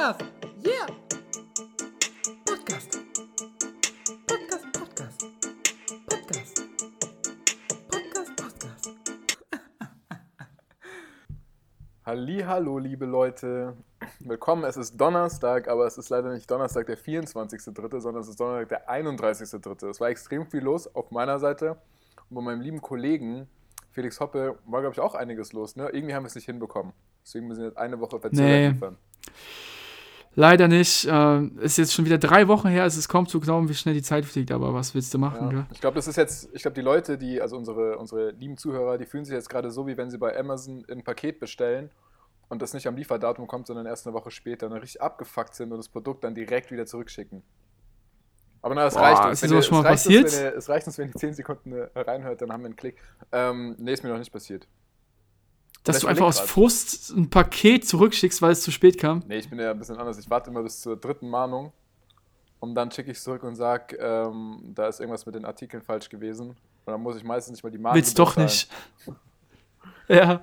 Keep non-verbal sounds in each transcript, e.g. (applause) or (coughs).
Podcast. Yeah. Podcast. Podcast, Podcast. Podcast. Podcast, Podcast. (laughs) Hallo, liebe Leute. Willkommen, es ist Donnerstag, aber es ist leider nicht Donnerstag der 24.3., sondern es ist Donnerstag der 31.3. Es war extrem viel los auf meiner Seite und bei meinem lieben Kollegen Felix Hoppe war, glaube ich, auch einiges los. Ne? Irgendwie haben wir es nicht hinbekommen. Deswegen müssen wir jetzt eine Woche verzögert Nee. liefern. Leider nicht. Äh, ist jetzt schon wieder drei Wochen her. Es ist kaum zu glauben, wie schnell die Zeit fliegt. Aber was willst du machen, Ja. Ich glaube, das ist jetzt, ich glaube, die Leute, die, also unsere, unsere lieben Zuhörer, die fühlen sich jetzt gerade so, wie wenn sie bei Amazon ein Paket bestellen und das nicht am Lieferdatum kommt, sondern erst eine Woche später und dann richtig abgefuckt sind und das Produkt dann direkt wieder zurückschicken. Aber na, es Boah, reicht uns. ist Wenn ihr- schon es mal reicht uns, passiert? wenn ihr- Es reicht uns, wenn ihr 10 Sekunden äh, reinhört, dann haben wir einen Klick. Ähm, nee, ist mir noch nicht passiert. Dass du einfach aus. Frust ein Paket zurückschickst, weil es zu spät kam. Nee, ich bin ja ein bisschen anders. Ich warte immer bis zur dritten Mahnung und dann schicke ich es zurück und sage, ähm, da ist irgendwas mit den Artikeln falsch gewesen. Und dann muss ich meistens nicht mal die Mahnung Willst doch bezahlen. nicht. (laughs) ja,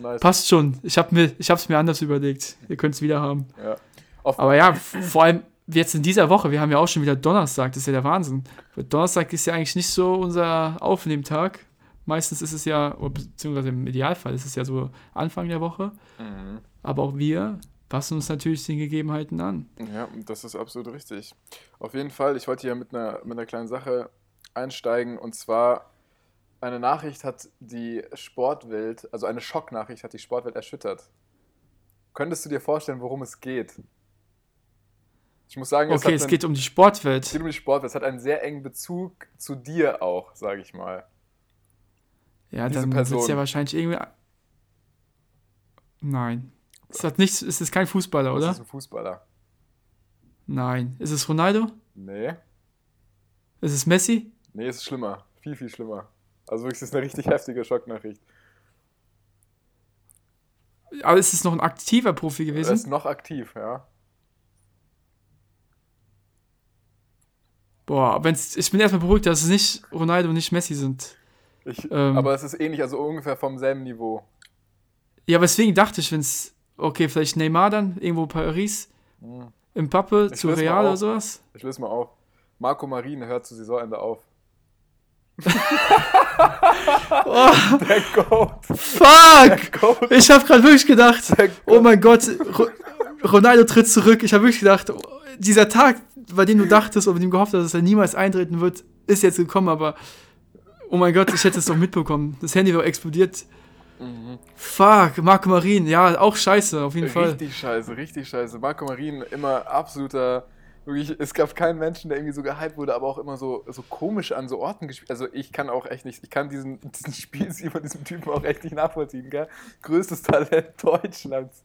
nice. passt schon. Ich habe mir, ich hab's mir anders überlegt. Ihr könnt es wieder haben. Ja. Aber ja, vor allem jetzt in dieser Woche, wir haben ja auch schon wieder Donnerstag, das ist ja der Wahnsinn. Donnerstag ist ja eigentlich nicht so unser Aufnehmtag. Meistens ist es ja, beziehungsweise im Idealfall ist es ja so Anfang der Woche. Mhm. Aber auch wir passen uns natürlich den Gegebenheiten an. Ja, das ist absolut richtig. Auf jeden Fall, ich wollte hier mit einer, mit einer kleinen Sache einsteigen und zwar eine Nachricht hat die Sportwelt, also eine Schocknachricht hat die Sportwelt erschüttert. Könntest du dir vorstellen, worum es geht? Ich muss sagen, Okay, hat es einen- geht um die es Sportwelt. geht um die Sportwelt. Es hat einen sehr engen Bezug zu dir auch, sage ich mal. Ja, dann es Person. ja wahrscheinlich irgendwie. Nein. Es hat nichts, es ist kein Fußballer, Das oder? ist ein Fußballer. Nein. Ist es Ronaldo? Nee. Ist es Messi? Nee, es ist schlimmer. Viel, viel schlimmer. Also wirklich, es ist eine richtig heftige Schocknachricht. Aber ist es noch ein aktiver Profi Er gewesen? ist noch aktiv, ja. Boah, wenn's, ich bin erstmal beruhigt, dass es nicht Ronaldo und nicht Messi sind. Ich, Ähm. aber es ist ähnlich, also ungefähr vom selben Niveau. Ja, aber deswegen dachte ich, wenn es. Okay, vielleicht Neymar dann, irgendwo Paris. Hm. Mbappe Ich zu Real oder sowas. Ich löse mal auf. Marco Marin hört zu Saisonende auf. Oh, (laughs) Der Goat. fuck! Goat. Ich habe gerade wirklich gedacht, Der oh mein Gott, Ro Ronaldo tritt zurück. Ich habe wirklich gedacht, oh, dieser Tag, bei dem du dachtest oder bei dem gehofft hast, dass er niemals eintreten wird, ist jetzt gekommen, aber oh mein Gott, ich hätte es doch mitbekommen. Das Handy war explodiert. Mhm. Fuck, Marco Marin, ja, auch scheiße, auf jeden Fall. Richtig scheiße, richtig scheiße. Marco Marin immer absoluter. Wirklich, es gab keinen Menschen, der irgendwie so gehypt wurde, aber auch immer so, so komisch an so Orten gespielt. Also ich kann auch echt nicht, ich kann diesen, (laughs) diesen Spielstil von diesem Typen auch echt nicht nachvollziehen, gell? Größtes Talent Deutschlands.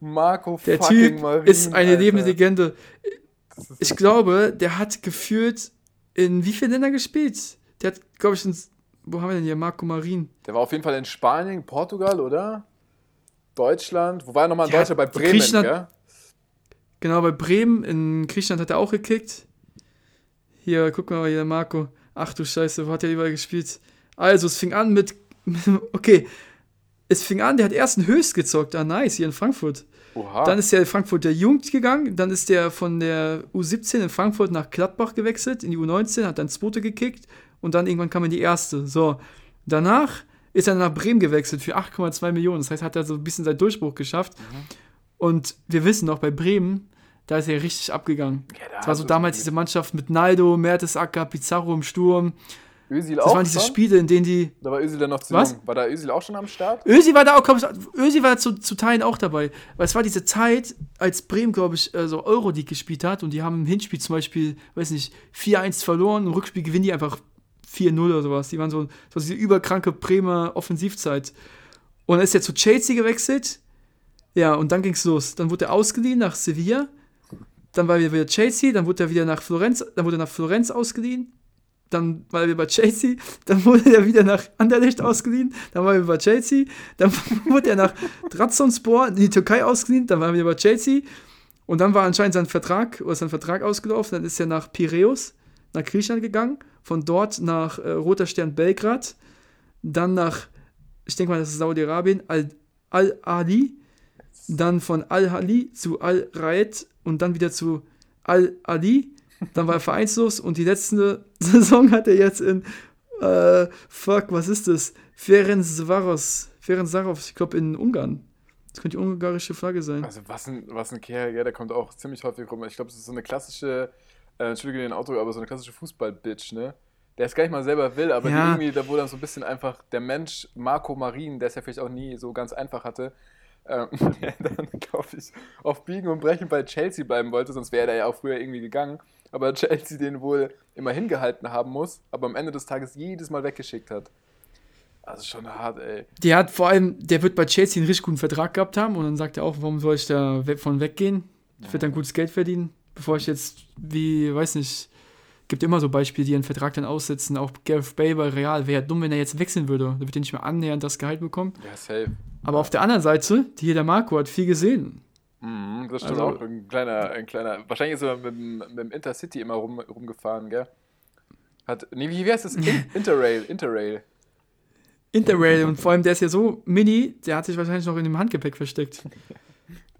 Marco Der fucking Typ Marin, ist eine Alter. lebende Legende. Ich glaube, der hat gefühlt in wie vielen Ländern gespielt? Der hat, glaube ich, in, wo haben wir denn hier? Marco Marin. Der war auf jeden Fall in Spanien, Portugal, oder? Deutschland. Wo war er nochmal in Ja, Deutschland? Bei Bremen, gell? Genau, bei Bremen, in Griechenland hat er auch gekickt. Hier, guck mal, hier, Marco. Ach du Scheiße, wo hat er überall gespielt? Also, es fing an mit. (laughs) Okay. Es fing an, der hat erst einen Höchst gezockt. Ah, nice, hier in Frankfurt. Oha. Dann ist der in Frankfurt der Jugend gegangen. Dann ist der von der U17 in Frankfurt nach Gladbach gewechselt, in die U19, hat dann zweite gekickt. Und dann irgendwann kam er in die erste. So. Danach ist er nach Bremen gewechselt für 8,2 Millionen. Das heißt, hat er so ein bisschen seinen Durchbruch geschafft. Und wir wissen noch, bei Bremen, da ist er richtig abgegangen. Ja, da Das war so damals diese Mannschaft mit Naldo, Mertesacker, Pizarro im Sturm. Özil Das auch waren diese schon? Spiele, in denen die. Da war Özil dann noch zu Was? jung. War da Özil auch schon am Start? Ösi war da auch, glaub ich, Ösi war zu, zu Teilen auch dabei. Weil es war diese Zeit, als Bremen, glaube ich, äh, so Euroleague gespielt hat und die haben im Hinspiel zum Beispiel, weiß nicht, 4-1 verloren, im Rückspiel gewinnen die einfach 4-0 oder sowas. Die waren so, so diese überkranke Bremer Offensivzeit. Und dann ist er zu Chelsea gewechselt. Ja, und dann ging's los. Dann wurde er ausgeliehen nach Sevilla. Dann war er wieder Chelsea, dann wurde er wieder nach Florenz, dann wurde er nach Florenz ausgeliehen. Dann war er wieder bei Chelsea, dann wurde er wieder nach Anderlecht ausgeliehen, dann war er wieder bei Chelsea, dann (laughs) wurde er nach Trabzonspor in die Türkei ausgeliehen, dann war er wieder bei Chelsea und dann war anscheinend sein Vertrag oder sein Vertrag ausgelaufen, dann ist er nach Piräus, nach Griechenland gegangen, von dort nach äh, Roter Stern Belgrad, dann nach, ich denke mal, das ist Saudi-Arabien, Al- Al-Ali, dann von Al-Hali zu Al-Raed und dann wieder zu Al-Ali. Dann war er vereinslos und die letzte (laughs) Saison hat er jetzt in, äh, fuck, was ist das? Ferencvaros, Ferencvaros, ich glaube in Ungarn. Das könnte die ungarische Flagge sein. Also was ein, was ein Kerl, ja, der kommt auch ziemlich häufig rum. Ich glaube, das ist so eine klassische, äh, entschuldige den Auto, aber so eine klassische Fußball-Bitch, ne? Der es gar nicht mal selber will, aber Ja. irgendwie, da wo dann so ein bisschen einfach der Mensch Marco Marin, der es ja vielleicht auch nie so ganz einfach hatte, ähm, (laughs) der dann, glaube ich, auf Biegen und Brechen bei Chelsea bleiben wollte, sonst wäre er ja auch früher irgendwie gegangen. Aber (laughs) Chelsea den wohl immer hingehalten haben muss, aber am Ende des Tages jedes Mal weggeschickt hat. Also schon hart, ey. Der hat vor allem, der wird bei Chelsea einen richtig guten Vertrag gehabt haben und dann sagt er auch, warum soll ich da von weggehen? Ich werde dann gutes Geld verdienen, bevor ich jetzt, wie, weiß nicht, gibt immer so Beispiele, die ihren Vertrag dann aussetzen. Auch Gareth Bale bei Real, wäre ja dumm, wenn er jetzt wechseln würde. Da wird er nicht mehr annähernd das Gehalt bekommen. Ja, safe. Aber auf der anderen Seite, die hier der Marco hat viel gesehen. Mhm, das stimmt Also- auch. Ein kleiner, ein kleiner. Wahrscheinlich ist er mit, dem- mit dem Intercity immer rum, rumgefahren, gell? Hat. Nee, wie, wie heißt das? In, (laughs) Interrail, Interrail. Interrail und vor allem, der ist ja so mini, der hat sich wahrscheinlich noch in dem Handgepäck versteckt. (laughs)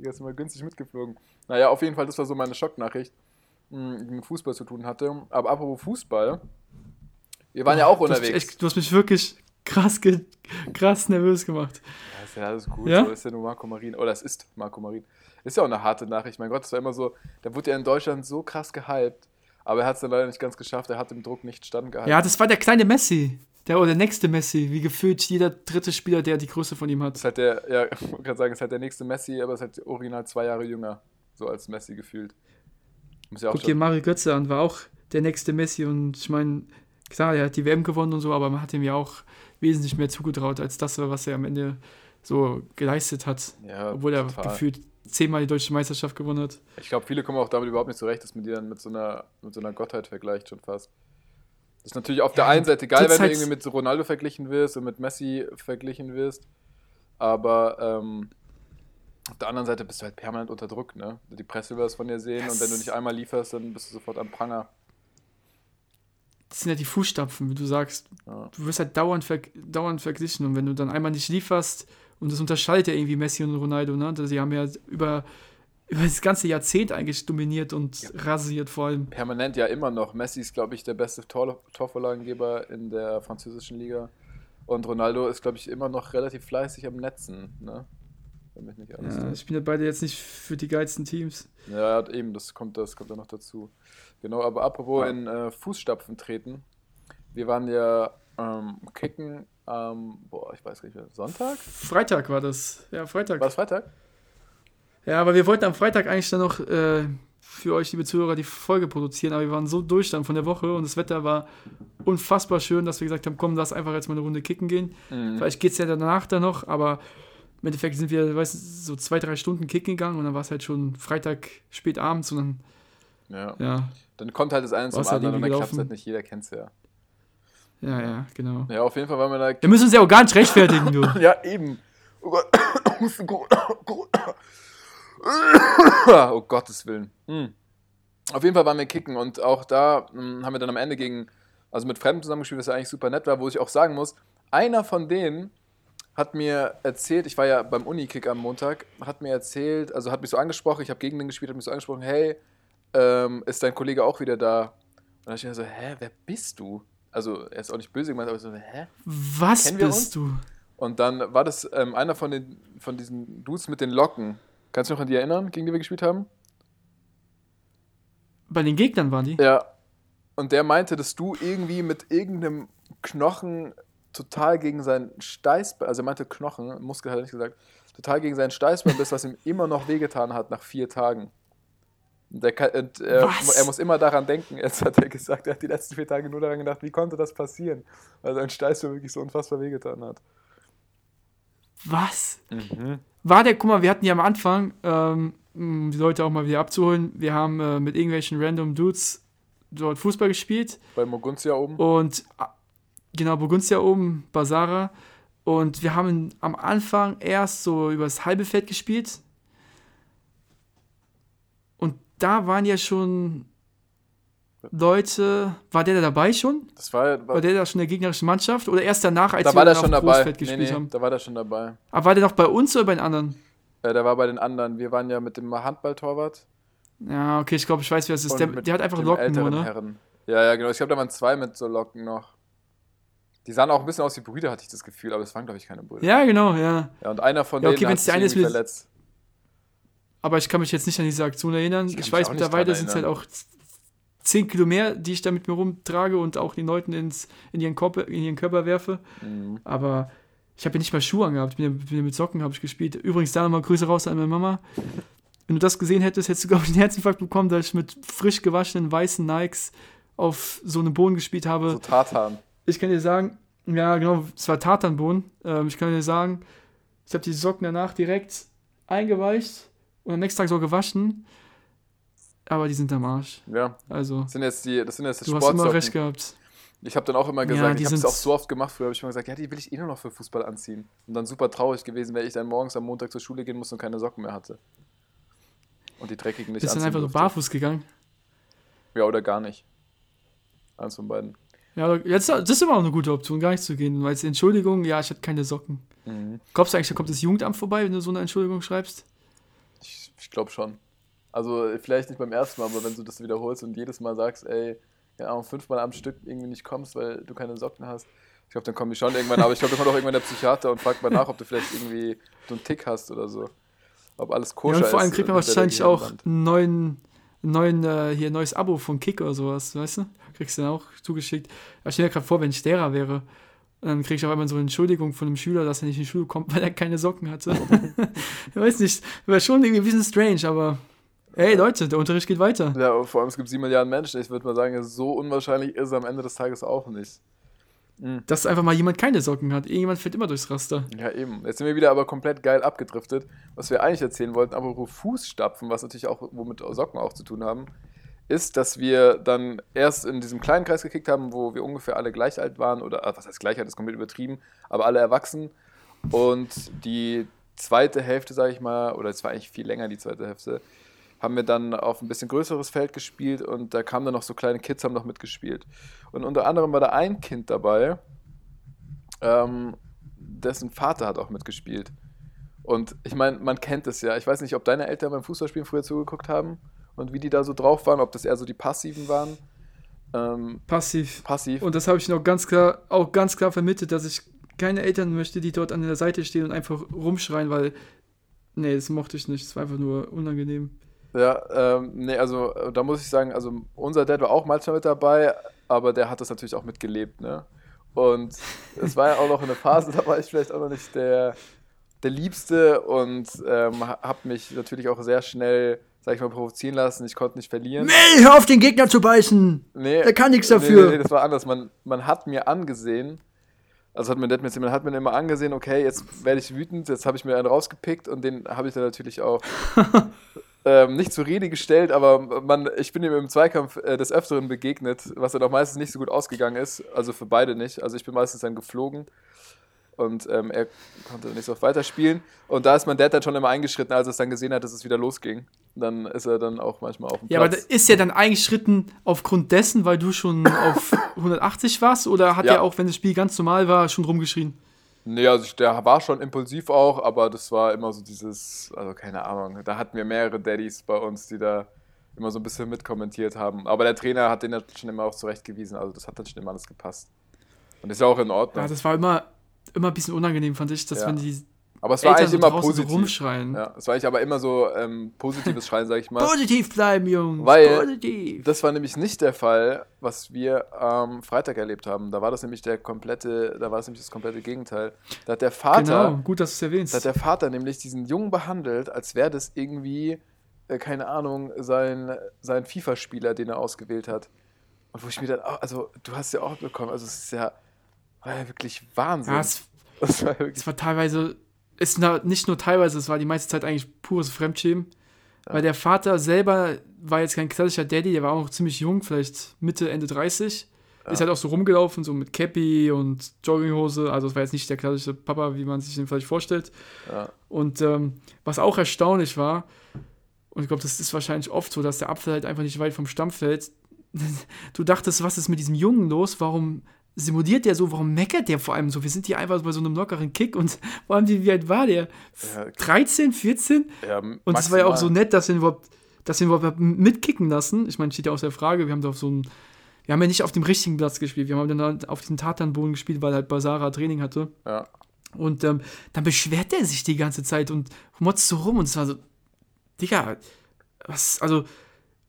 Die ist immer günstig mitgeflogen. Naja, auf jeden Fall, das war so meine Schocknachricht, mh, die mit Fußball zu tun hatte. Aber apropos Fußball, wir waren ja auch Du unterwegs. echt, du hast mich wirklich krass, krass nervös gemacht. Ja, ist ja alles gut, Ja? so ist ja nur Marco Marin. Oder es ist Marco Marin. Ist ja auch eine harte Nachricht. Mein Gott, das war immer so, der wurde ja in Deutschland so krass gehypt, aber er hat es dann leider nicht ganz geschafft. Er hat dem Druck nicht standgehalten. Ja, das war der kleine Messi. Der oder der nächste Messi, wie gefühlt jeder dritte Spieler, der die Größe von ihm hat. ist halt der, ja, (laughs) ich gerade sagen, ist halt der nächste Messi, aber ist halt original zwei Jahre jünger, so als Messi gefühlt. Muss ja auch Guck dir Mario Götze an, war auch der nächste Messi und ich meine, klar, er hat die WM gewonnen und so, aber man hat ihm ja auch wesentlich mehr zugetraut als das, was er am Ende so geleistet hat. ja, Obwohl er total. gefühlt zehnmal die deutsche Meisterschaft gewonnen hat. Ich glaube, viele kommen auch damit überhaupt nicht zurecht, dass man die dann mit so einer, mit so einer Gottheit vergleicht, schon fast. Das ist natürlich auf der Ja, einen Seite geil, wenn du zurzeit- irgendwie mit Ronaldo verglichen wirst und mit Messi verglichen wirst. Aber ähm, auf der anderen Seite bist du halt permanent unter Druck, ne? Die Presse will was von dir sehen und wenn du nicht einmal lieferst, dann bist du sofort am Pranger. Das sind ja die Fußstapfen, wie du sagst. Ja. Du wirst halt dauernd, ver dauernd verglichen und wenn du dann einmal nicht lieferst, und das unterscheidet ja irgendwie Messi und Ronaldo, ne? Sie haben ja über, über das ganze Jahrzehnt eigentlich dominiert und rasiert vor allem. Permanent ja immer noch. Messi ist, glaube ich, der beste Tor Torvorlagengeber in der französischen Liga. Und Ronaldo ist, glaube ich, immer noch relativ fleißig am Netzen, ne? Mich nicht alles Ja, ich bin ja beide jetzt nicht für die geilsten Teams. Ja, eben, das kommt, das kommt da noch dazu. Genau, aber apropos Ja. in äh, Fußstapfen treten. Wir waren ja ähm, kicken am, boah, ich weiß gar nicht mehr, Sonntag? Freitag war das. Ja, Freitag. War es Freitag? Ja, aber wir wollten am Freitag eigentlich dann noch äh, für euch, liebe Zuhörer, die Folge produzieren, aber wir waren so durch dann von der Woche und das Wetter war unfassbar schön, dass wir gesagt haben, komm, lass einfach jetzt mal eine Runde kicken gehen. Mhm. Vielleicht geht es ja danach dann noch, aber im Endeffekt sind wir, weißt du, so zwei, drei Stunden kicken gegangen und dann war es halt schon Freitag spät abends und dann, Ja. ja, Dann kommt halt das eine zum halt anderen und dann klappt es halt nicht. Jeder kennt es ja. ja, ja, genau. Ja, auf jeden Fall waren wir da. Wir müssen uns ja auch gar nicht rechtfertigen, du. (laughs) Ja, eben. Oh Gott. (coughs) (coughs) (coughs) Oh Gottes Willen. Hm. Auf jeden Fall waren wir kicken und auch da hm, haben wir dann am Ende gegen, also mit Fremden zusammengespielt, was ja eigentlich super nett war, wo ich auch sagen muss, einer von denen hat mir erzählt, ich war ja beim Uni-Kick am Montag, hat mir erzählt, also hat mich so angesprochen, ich habe gegen den gespielt, hat mich so angesprochen, hey, ähm, ist dein Kollege auch wieder da? Und dann dachte ich mir so, hä, wer bist du? Also, er ist auch nicht böse gemeint, aber so, hä? Was bist du? Und dann war das ähm, einer von, den, von diesen Dudes mit den Locken. Kannst du dich noch an die erinnern, gegen die wir gespielt haben? Bei den Gegnern waren die? Ja. Und der meinte, dass du irgendwie mit irgendeinem Knochen total gegen seinen Steißbein, also er meinte Knochen, Muskel hat er nicht gesagt, total gegen seinen Steißbein bist, was ihm immer noch wehgetan hat nach vier Tagen. Der kann, und, Was? er muss immer daran denken. Jetzt hat er gesagt, er hat die letzten vier Tage nur daran gedacht, wie konnte das passieren? Weil sein Steißbein wirklich so unfassbar wehgetan hat. Was? War der, guck mal, wir hatten ja am Anfang, ähm, um die Leute auch mal wieder abzuholen, wir haben äh, mit irgendwelchen random Dudes dort Fußball gespielt. Bei Moguntia oben. und äh, genau, Burgundia oben, Basara. Und wir haben am Anfang erst so übers halbe Feld gespielt. Und da waren ja schon Leute, war der da dabei schon? Das war, war War der da schon in der gegnerischen Mannschaft oder erst danach, als da wir war auf dabei. Großfeld Nee, gespielt nee, haben? da war der schon dabei. Aber war der noch bei uns oder bei den anderen? Äh, der war bei den anderen. Wir waren ja mit dem Handballtorwart. Ja, okay, ich glaube, ich weiß, wer es ist. Der, der hat einfach Locken nur, älteren ne? Herren. Ja, ja, genau. Ich glaube, da waren zwei mit so Locken noch. Die sahen auch ein bisschen aus wie Brüder, hatte ich das Gefühl, aber es waren, glaube ich, keine Brüder. Ja, genau, ja. Ja, und einer von Ja, okay, denen hat sich eine ist verletzt. Aber ich kann mich jetzt nicht an diese Aktion erinnern. Ich Ich, weiß, mittlerweile sind es halt auch 10 Kilo mehr, die ich da mit mir rumtrage und auch den Leuten ins, in, ihren Körper, in ihren Körper werfe. Mhm. Aber ich habe ja nicht mal Schuhe angehabt. Ja mit Socken habe ich gespielt. Übrigens, da nochmal Grüße raus an meine Mama. Wenn du das gesehen hättest, hättest du, glaube ich, einen Herzinfarkt bekommen, da ich mit frisch gewaschenen weißen Nikes auf so einem Boden gespielt habe. So Tartan. Ich kann dir sagen, ja, genau, es war Tatanboden. Ähm, ich kann dir sagen, ich habe die Socken danach direkt eingeweicht und am nächsten Tag so gewaschen. Aber die sind am Arsch. Ja, Also, das sind jetzt die, das sind jetzt die du hast immer recht gehabt. Ich habe dann auch immer Ja, gesagt, die ich habe es auch so oft gemacht, früher habe ich immer gesagt, ja, die will ich eh nur noch für Fußball anziehen. Und dann super traurig gewesen, wenn ich dann morgens am Montag zur Schule gehen musste und keine Socken mehr hatte. Und die dreckigen nicht Bist dann einfach so barfuß gegangen. Ja, oder gar nicht. Eins von beiden. Ja, jetzt, das ist immer auch eine gute Option, gar nicht zu gehen. Weil Entschuldigung, ja, ich hatte keine Socken. Mhm. Glaubst du eigentlich, da kommt das Jugendamt vorbei, wenn du so eine Entschuldigung schreibst? Ich, ich glaube schon. Also vielleicht nicht beim ersten Mal, aber wenn du das wiederholst und jedes Mal sagst, ey, ja, Ahnung, fünfmal am Stück irgendwie nicht kommst, weil du keine Socken hast, ich glaube, dann kommen die schon irgendwann. Aber ich glaube, dann kommt auch irgendwann der Psychiater und fragt mal nach, ob du vielleicht irgendwie so einen Tick hast oder so. Ob alles Ja, koscher und vor allem ist kriegt man wahrscheinlich auch einen neuen, neuen äh, hier, neues Abo von Kick oder sowas, weißt du? Kriegst du dann auch zugeschickt. Aber stell dir gerade vor, wenn ich derer wäre, dann krieg ich auf einmal so eine Entschuldigung von einem Schüler, dass er nicht in die Schule kommt, (laughs) weil er keine Socken hatte. (laughs) ich weiß nicht, wäre schon irgendwie ein bisschen strange, aber hey Leute, der Unterricht geht weiter. Ja, vor allem es gibt sieben Milliarden Menschen. Ich würde mal sagen, so unwahrscheinlich ist es am Ende des Tages auch nicht. Dass einfach mal jemand keine Socken hat. Irgendjemand fällt immer durchs Raster. Ja, eben. Jetzt sind wir wieder aber komplett geil abgedriftet. Was wir eigentlich erzählen wollten, aber Fußstapfen, was natürlich auch womit Socken auch zu tun haben, ist, dass wir dann erst in diesem kleinen Kreis gekickt haben, wo wir ungefähr alle gleich alt waren, oder ah, was heißt gleich alt, ist komplett übertrieben, aber alle erwachsen. Und die zweite Hälfte, sage ich mal, oder es war eigentlich viel länger die zweite Hälfte, haben wir dann auf ein bisschen größeres Feld gespielt und da kamen dann noch so kleine Kids, haben noch mitgespielt. Und unter anderem war da ein Kind dabei, ähm, dessen Vater hat auch mitgespielt. Und ich meine, man kennt es ja. Ich weiß nicht, ob deine Eltern beim Fußballspielen früher zugeguckt haben und wie die da so drauf waren, ob das eher so die Passiven waren. Ähm, Passiv. passiv. Und das habe ich noch ganz klar, auch ganz klar vermittelt, dass ich keine Eltern möchte, die dort an der Seite stehen und einfach rumschreien, weil, nee, das mochte ich nicht. Das war einfach nur unangenehm. Ja, ähm, nee, also äh, da muss ich sagen, also unser Dad war auch manchmal mit dabei, aber der hat das natürlich auch mitgelebt, ne? Und es war ja auch noch eine Phase, (laughs) da war ich vielleicht auch noch nicht der, der Liebste und ähm, ha- hab mich natürlich auch sehr schnell, sag ich mal, provozieren lassen. Ich konnte nicht verlieren. Nee, hör auf den Gegner zu beißen! Nee, Der kann nichts dafür. Nee, nee, das war anders. Man, man hat mir angesehen, also hat mir Dad mir erzählt, man hat mir immer angesehen, okay, jetzt werde ich wütend, jetzt habe ich mir einen rausgepickt und den habe ich dann natürlich auch (laughs) ähm, nicht zur Rede gestellt, aber man, ich bin ihm im Zweikampf äh, des Öfteren begegnet, was dann auch meistens nicht so gut ausgegangen ist, also für beide nicht. Also ich bin meistens dann geflogen und ähm, er konnte nicht so oft weiterspielen. Und da ist mein Dad dann schon immer eingeschritten, als er es dann gesehen hat, dass es wieder losging. Dann ist er dann auch manchmal auf dem Ja, aber Platz. ist ja dann eingeschritten aufgrund dessen, weil du schon auf (laughs) 180 warst oder hat Ja. er auch, wenn das Spiel ganz normal war, schon rumgeschrien? Nee, also der war schon impulsiv auch, aber das war immer so dieses, also keine Ahnung, da hatten wir mehrere Daddys bei uns, die da immer so ein bisschen mitkommentiert haben. Aber der Trainer hat den ja schon immer auch zurechtgewiesen, also das hat dann schon immer alles gepasst. Und ist ja auch in Ordnung. Ja, das war immer, immer ein bisschen unangenehm, fand ich, dass Ja. wenn die aber es war Eltern eigentlich so immer draußen so positiv. rumschreien. ja, es war eigentlich aber immer so ähm, positives Schreien, sag ich mal. Positiv bleiben, Jungs! Weil- positiv! Das war nämlich nicht der Fall, was wir am Freitag erlebt haben. Da war das nämlich der komplette, da war es nämlich das komplette Gegenteil. Da hat der Vater, Genau, gut, dass du es erwähnst. Da hat der Vater nämlich diesen Jungen behandelt, als wäre das irgendwie, äh, keine Ahnung, sein, sein FIFA-Spieler, den er ausgewählt hat. Und wo ich mir dann auch, also du hast ja auch bekommen, also es ist ja, war ja wirklich Wahnsinn. ja, es, (laughs) das war wirklich, es war teilweise, es war nicht nur teilweise, es war die meiste Zeit eigentlich pures Fremdschämen. Weil der Vater selber war jetzt kein klassischer Daddy, der war auch noch ziemlich jung, vielleicht Mitte, Ende 30. Ist halt auch so rumgelaufen, so mit Cappy und Jogginghose. Also, es war jetzt nicht der klassische Papa, wie man sich den vielleicht vorstellt. ja. Und ähm, was auch erstaunlich war, und ich glaube, das ist wahrscheinlich oft so, dass der Apfel halt einfach nicht weit vom Stamm fällt. (laughs) Du dachtest, was ist mit diesem Jungen los? Warum simuliert der so, warum meckert der vor allem so? Wir sind hier einfach bei so einem lockeren Kick und (laughs) vor allem, wie, alt war der? Ja. 13, 14? Ja, Und es war ja auch so nett, dass wir ihn überhaupt, dass wir ihn überhaupt mitkicken lassen. Ich meine, steht ja aus der Frage, wir haben da auf so einem, wir haben ja nicht auf dem richtigen Platz gespielt, wir haben dann halt auf diesem Tatanboden gespielt, weil halt Basara Training hatte. Ja. Und ähm, dann beschwert er sich die ganze Zeit und motzt so rum und es war so, Digga, was, also,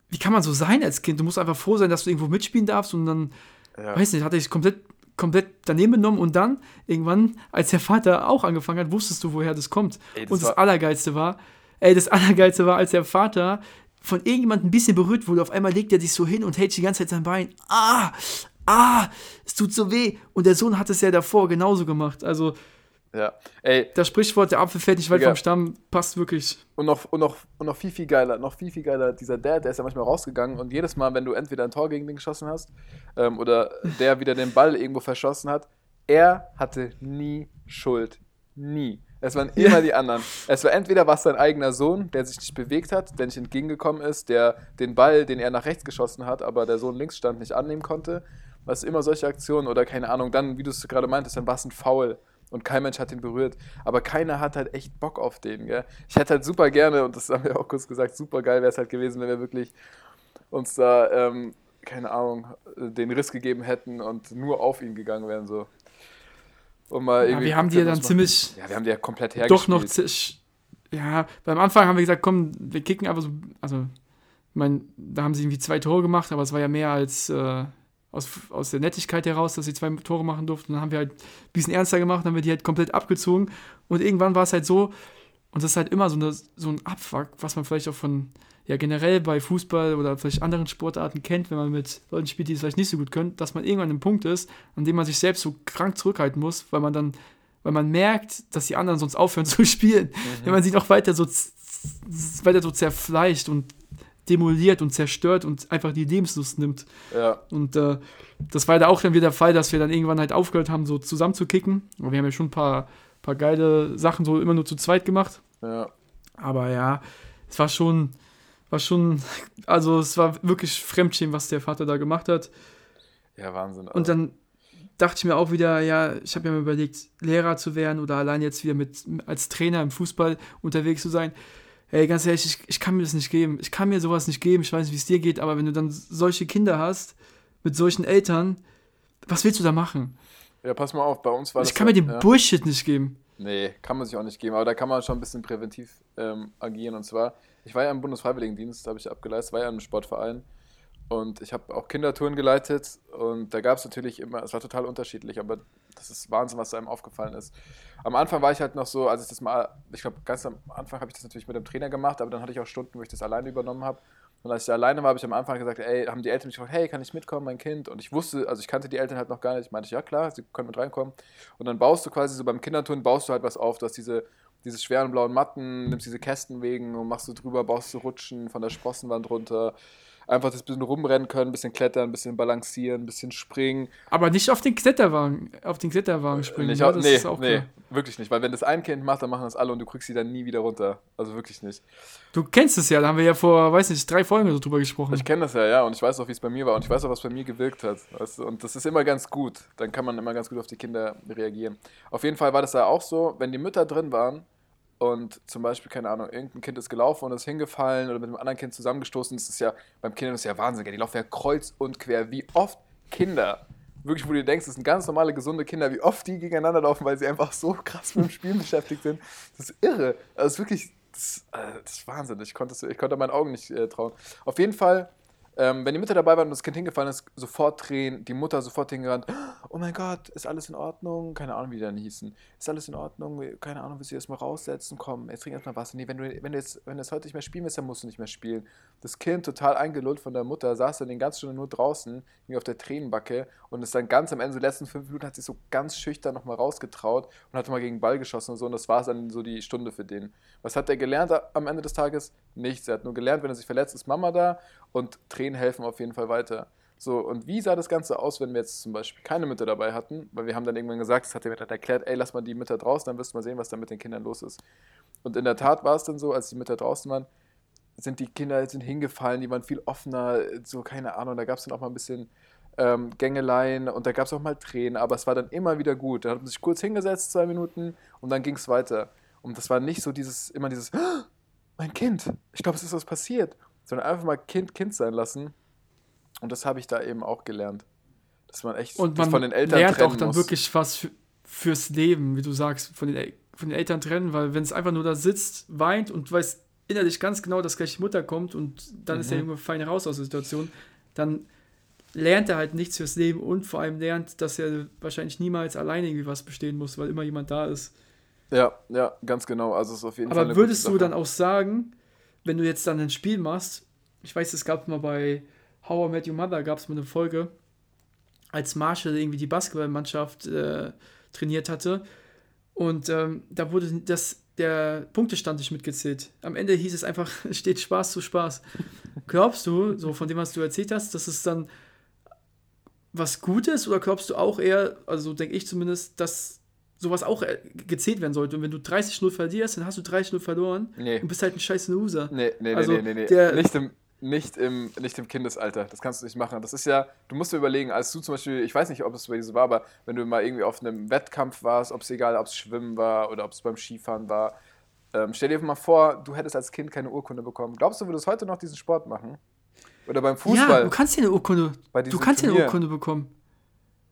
wie kann man so sein als Kind? Du musst einfach froh sein, dass du irgendwo mitspielen darfst und dann, Ja. weiß nicht, hat er sich komplett, komplett daneben genommen und dann, irgendwann, als der Vater auch angefangen hat, wusstest du, woher das kommt. Ey, das und das Allergeilste war, ey, das Allergeilste war, als der Vater von irgendjemandem ein bisschen berührt wurde, auf einmal legt er sich so hin und hält die ganze Zeit sein Bein. Ah, ah, es tut so weh. Und der Sohn hat es ja davor genauso gemacht. Also, ja. Ey, das Sprichwort, der Apfel fällt nicht weit Digga. vom Stamm, passt wirklich. Und noch, und, noch, und noch viel, viel geiler, noch viel, viel geiler, dieser Dad, der ist ja manchmal rausgegangen und jedes Mal, wenn du entweder ein Tor gegen den geschossen hast ähm, oder der wieder den Ball irgendwo verschossen hat, er hatte nie Schuld. Nie. Es waren immer die anderen. Es war entweder was sein eigener Sohn, der sich nicht bewegt hat, der nicht entgegengekommen ist, der den Ball, den er nach rechts geschossen hat, aber der Sohn links stand, nicht annehmen konnte. Was immer solche Aktionen oder keine Ahnung, dann, wie du es gerade meintest, dann war es ein Foul und kein Mensch hat ihn berührt. Aber keiner hat halt echt Bock auf den, gell? Ich hätte halt super gerne, und das haben wir auch kurz gesagt, super geil wäre es halt gewesen, wenn wir wirklich uns da, ähm, keine Ahnung, den Riss gegeben hätten und nur auf ihn gegangen wären, so. Und mal Ja, wir haben die ja dann ziemlich Ja, wir haben die ja komplett hergespielt. doch noch. zi- Ja, beim Anfang haben wir gesagt, komm, wir kicken einfach so. Also, ich meine, da haben sie irgendwie zwei Tore gemacht, aber es war ja mehr als äh, aus, aus der Nettigkeit heraus, dass sie zwei Tore machen durften. Dann haben wir halt ein bisschen ernster gemacht, dann haben wir die halt komplett abgezogen. Und irgendwann war es halt so, und das ist halt immer so, eine, so ein Abfuck, was man vielleicht auch von, ja, generell bei Fußball oder vielleicht anderen Sportarten kennt, wenn man mit Leuten spielt, die es vielleicht nicht so gut können, dass man irgendwann an einem Punkt ist, an dem man sich selbst so krank zurückhalten muss, weil man dann, weil man merkt, dass die anderen sonst aufhören (laughs) zu spielen. Wenn man sie noch weiter so, weiter so zerfleischt und demoliert und zerstört und einfach die Lebenslust nimmt. Ja, Und äh, das war da auch dann wieder der Fall, dass wir dann irgendwann halt aufgehört haben, so zusammen zu kicken. Aber wir haben ja schon ein paar, paar geile Sachen so immer nur zu zweit gemacht. ja. Aber ja, es war schon, war schon, also es war wirklich Fremdschämen, was der Vater da gemacht hat. Ja, Wahnsinn. Und dann dachte ich mir auch wieder, ja, ich habe ja mal überlegt, Lehrer zu werden oder allein jetzt wieder mit als Trainer im Fußball unterwegs zu sein. Ey, ganz ehrlich, ich, ich kann mir das nicht geben. Ich kann mir sowas nicht geben. Ich weiß nicht, wie es dir geht, aber wenn du dann solche Kinder hast, mit solchen Eltern, was willst du da machen? ja, pass mal auf, bei uns war das. Ich kann mir den ja, Bullshit nicht geben. Nee, kann man sich auch nicht geben, aber da kann man schon ein bisschen präventiv ähm, agieren. Und zwar, ich war ja im Bundesfreiwilligendienst, habe ich abgeleistet, war ja im Sportverein und ich habe auch Kindertouren geleitet und da gab es natürlich immer, es war total unterschiedlich, aber das ist Wahnsinn, was einem aufgefallen ist. Am Anfang war ich halt noch so, als ich das mal, ich glaube, ganz am Anfang habe ich das natürlich mit dem Trainer gemacht, aber dann hatte ich auch Stunden, wo ich das alleine übernommen habe. Und als ich da alleine war, habe ich am Anfang gesagt, ey, haben die Eltern mich gefragt, hey, kann ich mitkommen, mein Kind? Und ich wusste, also ich kannte die Eltern halt noch gar nicht. Ich meinte, ja klar, sie können mit reinkommen. Und dann baust du quasi so beim Kinderturnen, baust du halt was auf. Du hast diese, diese schweren blauen Matten, nimmst diese Kästen wegen und machst du drüber, baust du Rutschen von der Sprossenwand runter. Einfach das bisschen rumrennen können, ein bisschen klettern, ein bisschen balancieren, ein bisschen springen. Aber nicht auf den Kletterwagen, auf den Kletterwagen springen. Nicht ja, au- nee, klar. nee, wirklich nicht. Weil wenn das ein Kind macht, dann machen das alle und du kriegst sie dann nie wieder runter. Also wirklich nicht. Du kennst es ja, da haben wir ja vor, weiß nicht, drei Folgen so drüber gesprochen. Ich kenne das ja, ja, und ich weiß auch, wie es bei mir war und ich weiß auch, was bei mir gewirkt hat. Weißt du? Und das ist immer ganz gut. Dann kann man immer ganz gut auf die Kinder reagieren. Auf jeden Fall war das da auch so, wenn die Mütter drin waren und zum Beispiel, keine Ahnung, irgendein Kind ist gelaufen und ist hingefallen oder mit einem anderen Kind zusammengestoßen, das ist ja, beim Kindern ist ja Wahnsinn, die laufen ja kreuz und quer. Wie oft Kinder, wirklich, wo du denkst, das sind ganz normale, gesunde Kinder, wie oft die gegeneinander laufen, weil sie einfach so krass mit dem Spiel (laughs) beschäftigt sind. Das ist irre. Also, das ist wirklich, das, äh, das ist Wahnsinn. Ich konnte, ich konnte meinen Augen nicht äh, trauen. Auf jeden Fall, ähm, wenn die Mütter dabei waren und das Kind hingefallen ist, sofort Tränen, die Mutter sofort hingerannt. Oh mein Gott, ist alles in Ordnung? Keine Ahnung, wie die dann hießen. Ist alles in Ordnung? Keine Ahnung, willst du erstmal raussetzen? Komm, jetzt trink erstmal Wasser. Nee, wenn du, wenn, du jetzt, wenn du jetzt heute nicht mehr spielen willst, dann musst du nicht mehr spielen. Das Kind, total eingelullt von der Mutter, saß dann den ganzen Stunde nur draußen, irgendwie auf der Tränenbacke und ist dann ganz am Ende, so letzten fünf Minuten, hat sich so ganz schüchtern nochmal rausgetraut und hat mal gegen den Ball geschossen und so. Und das war dann so die Stunde für den. Was hat er gelernt am Ende des Tages? Nichts. Er hat nur gelernt, wenn er sich verletzt, ist Mama da und Tränen helfen auf jeden Fall weiter. So, und wie sah das Ganze aus, wenn wir jetzt zum Beispiel keine Mütter dabei hatten? Weil wir haben dann irgendwann gesagt, das hat er mir dann erklärt, ey, lass mal die Mütter draußen, dann wirst du mal sehen, was da mit den Kindern los ist. Und in der Tat war es dann so, als die Mütter draußen waren, sind die Kinder sind hingefallen, die waren viel offener, so keine Ahnung, da gab es dann auch mal ein bisschen ähm, Gängeleien und da gab es auch mal Tränen, aber es war dann immer wieder gut. Dann hat man sich kurz hingesetzt, zwei Minuten und dann ging es weiter. Und das war nicht so dieses, immer dieses, "Ah, mein Kind, ich glaube, es ist was passiert, sondern einfach mal Kind, Kind sein lassen. Und das habe ich da eben auch gelernt. Dass man echt Und man von den Eltern lernt trennen auch dann muss. wirklich was für, fürs Leben, wie du sagst, von den, von den Eltern trennen, weil wenn es einfach nur da sitzt, weint und du weißt innerlich ganz genau, dass gleich die Mutter kommt und dann ist der Mhm. Junge fein raus aus der Situation, dann lernt er halt nichts fürs Leben und vor allem lernt, dass er wahrscheinlich niemals alleine irgendwie was bestehen muss, weil immer jemand da ist. Ja, ja, ganz genau. Also es ist auf jeden Fall Aber würdest du dann auch sagen, wenn du jetzt dann ein Spiel machst, ich weiß, es gab mal bei How I Met Your Mother, gab es mal eine Folge, als Marshall irgendwie die Basketballmannschaft äh, trainiert hatte und ähm, da wurde das, der Punktestand nicht mitgezählt. Am Ende hieß es einfach, (laughs) steht Spaß zu Spaß. Glaubst du, so von dem, was du erzählt hast, dass es dann was Gutes oder glaubst du auch eher, also denke ich zumindest, dass sowas auch äh, gezählt werden sollte. Und wenn du 30-0 verlierst, dann hast du 30-0 verloren Nee. und bist halt ein scheiß Loser. Nee, nee, Also, nee, nee, nee. der- nicht, im, nicht, im, nicht im Kindesalter. Das kannst du nicht machen. Das ist ja, du musst dir überlegen, als du zum Beispiel, ich weiß nicht, ob es bei dir so war, aber wenn du mal irgendwie auf einem Wettkampf warst, ob es egal, ob es Schwimmen war oder ob es beim Skifahren war, ähm, stell dir mal vor, du hättest als Kind keine Urkunde bekommen. Glaubst du, würdest heute noch diesen Sport machen? Oder beim Ja, Fußball? du kannst ja eine Urkunde. Du kannst ja eine. Urkunde bekommen.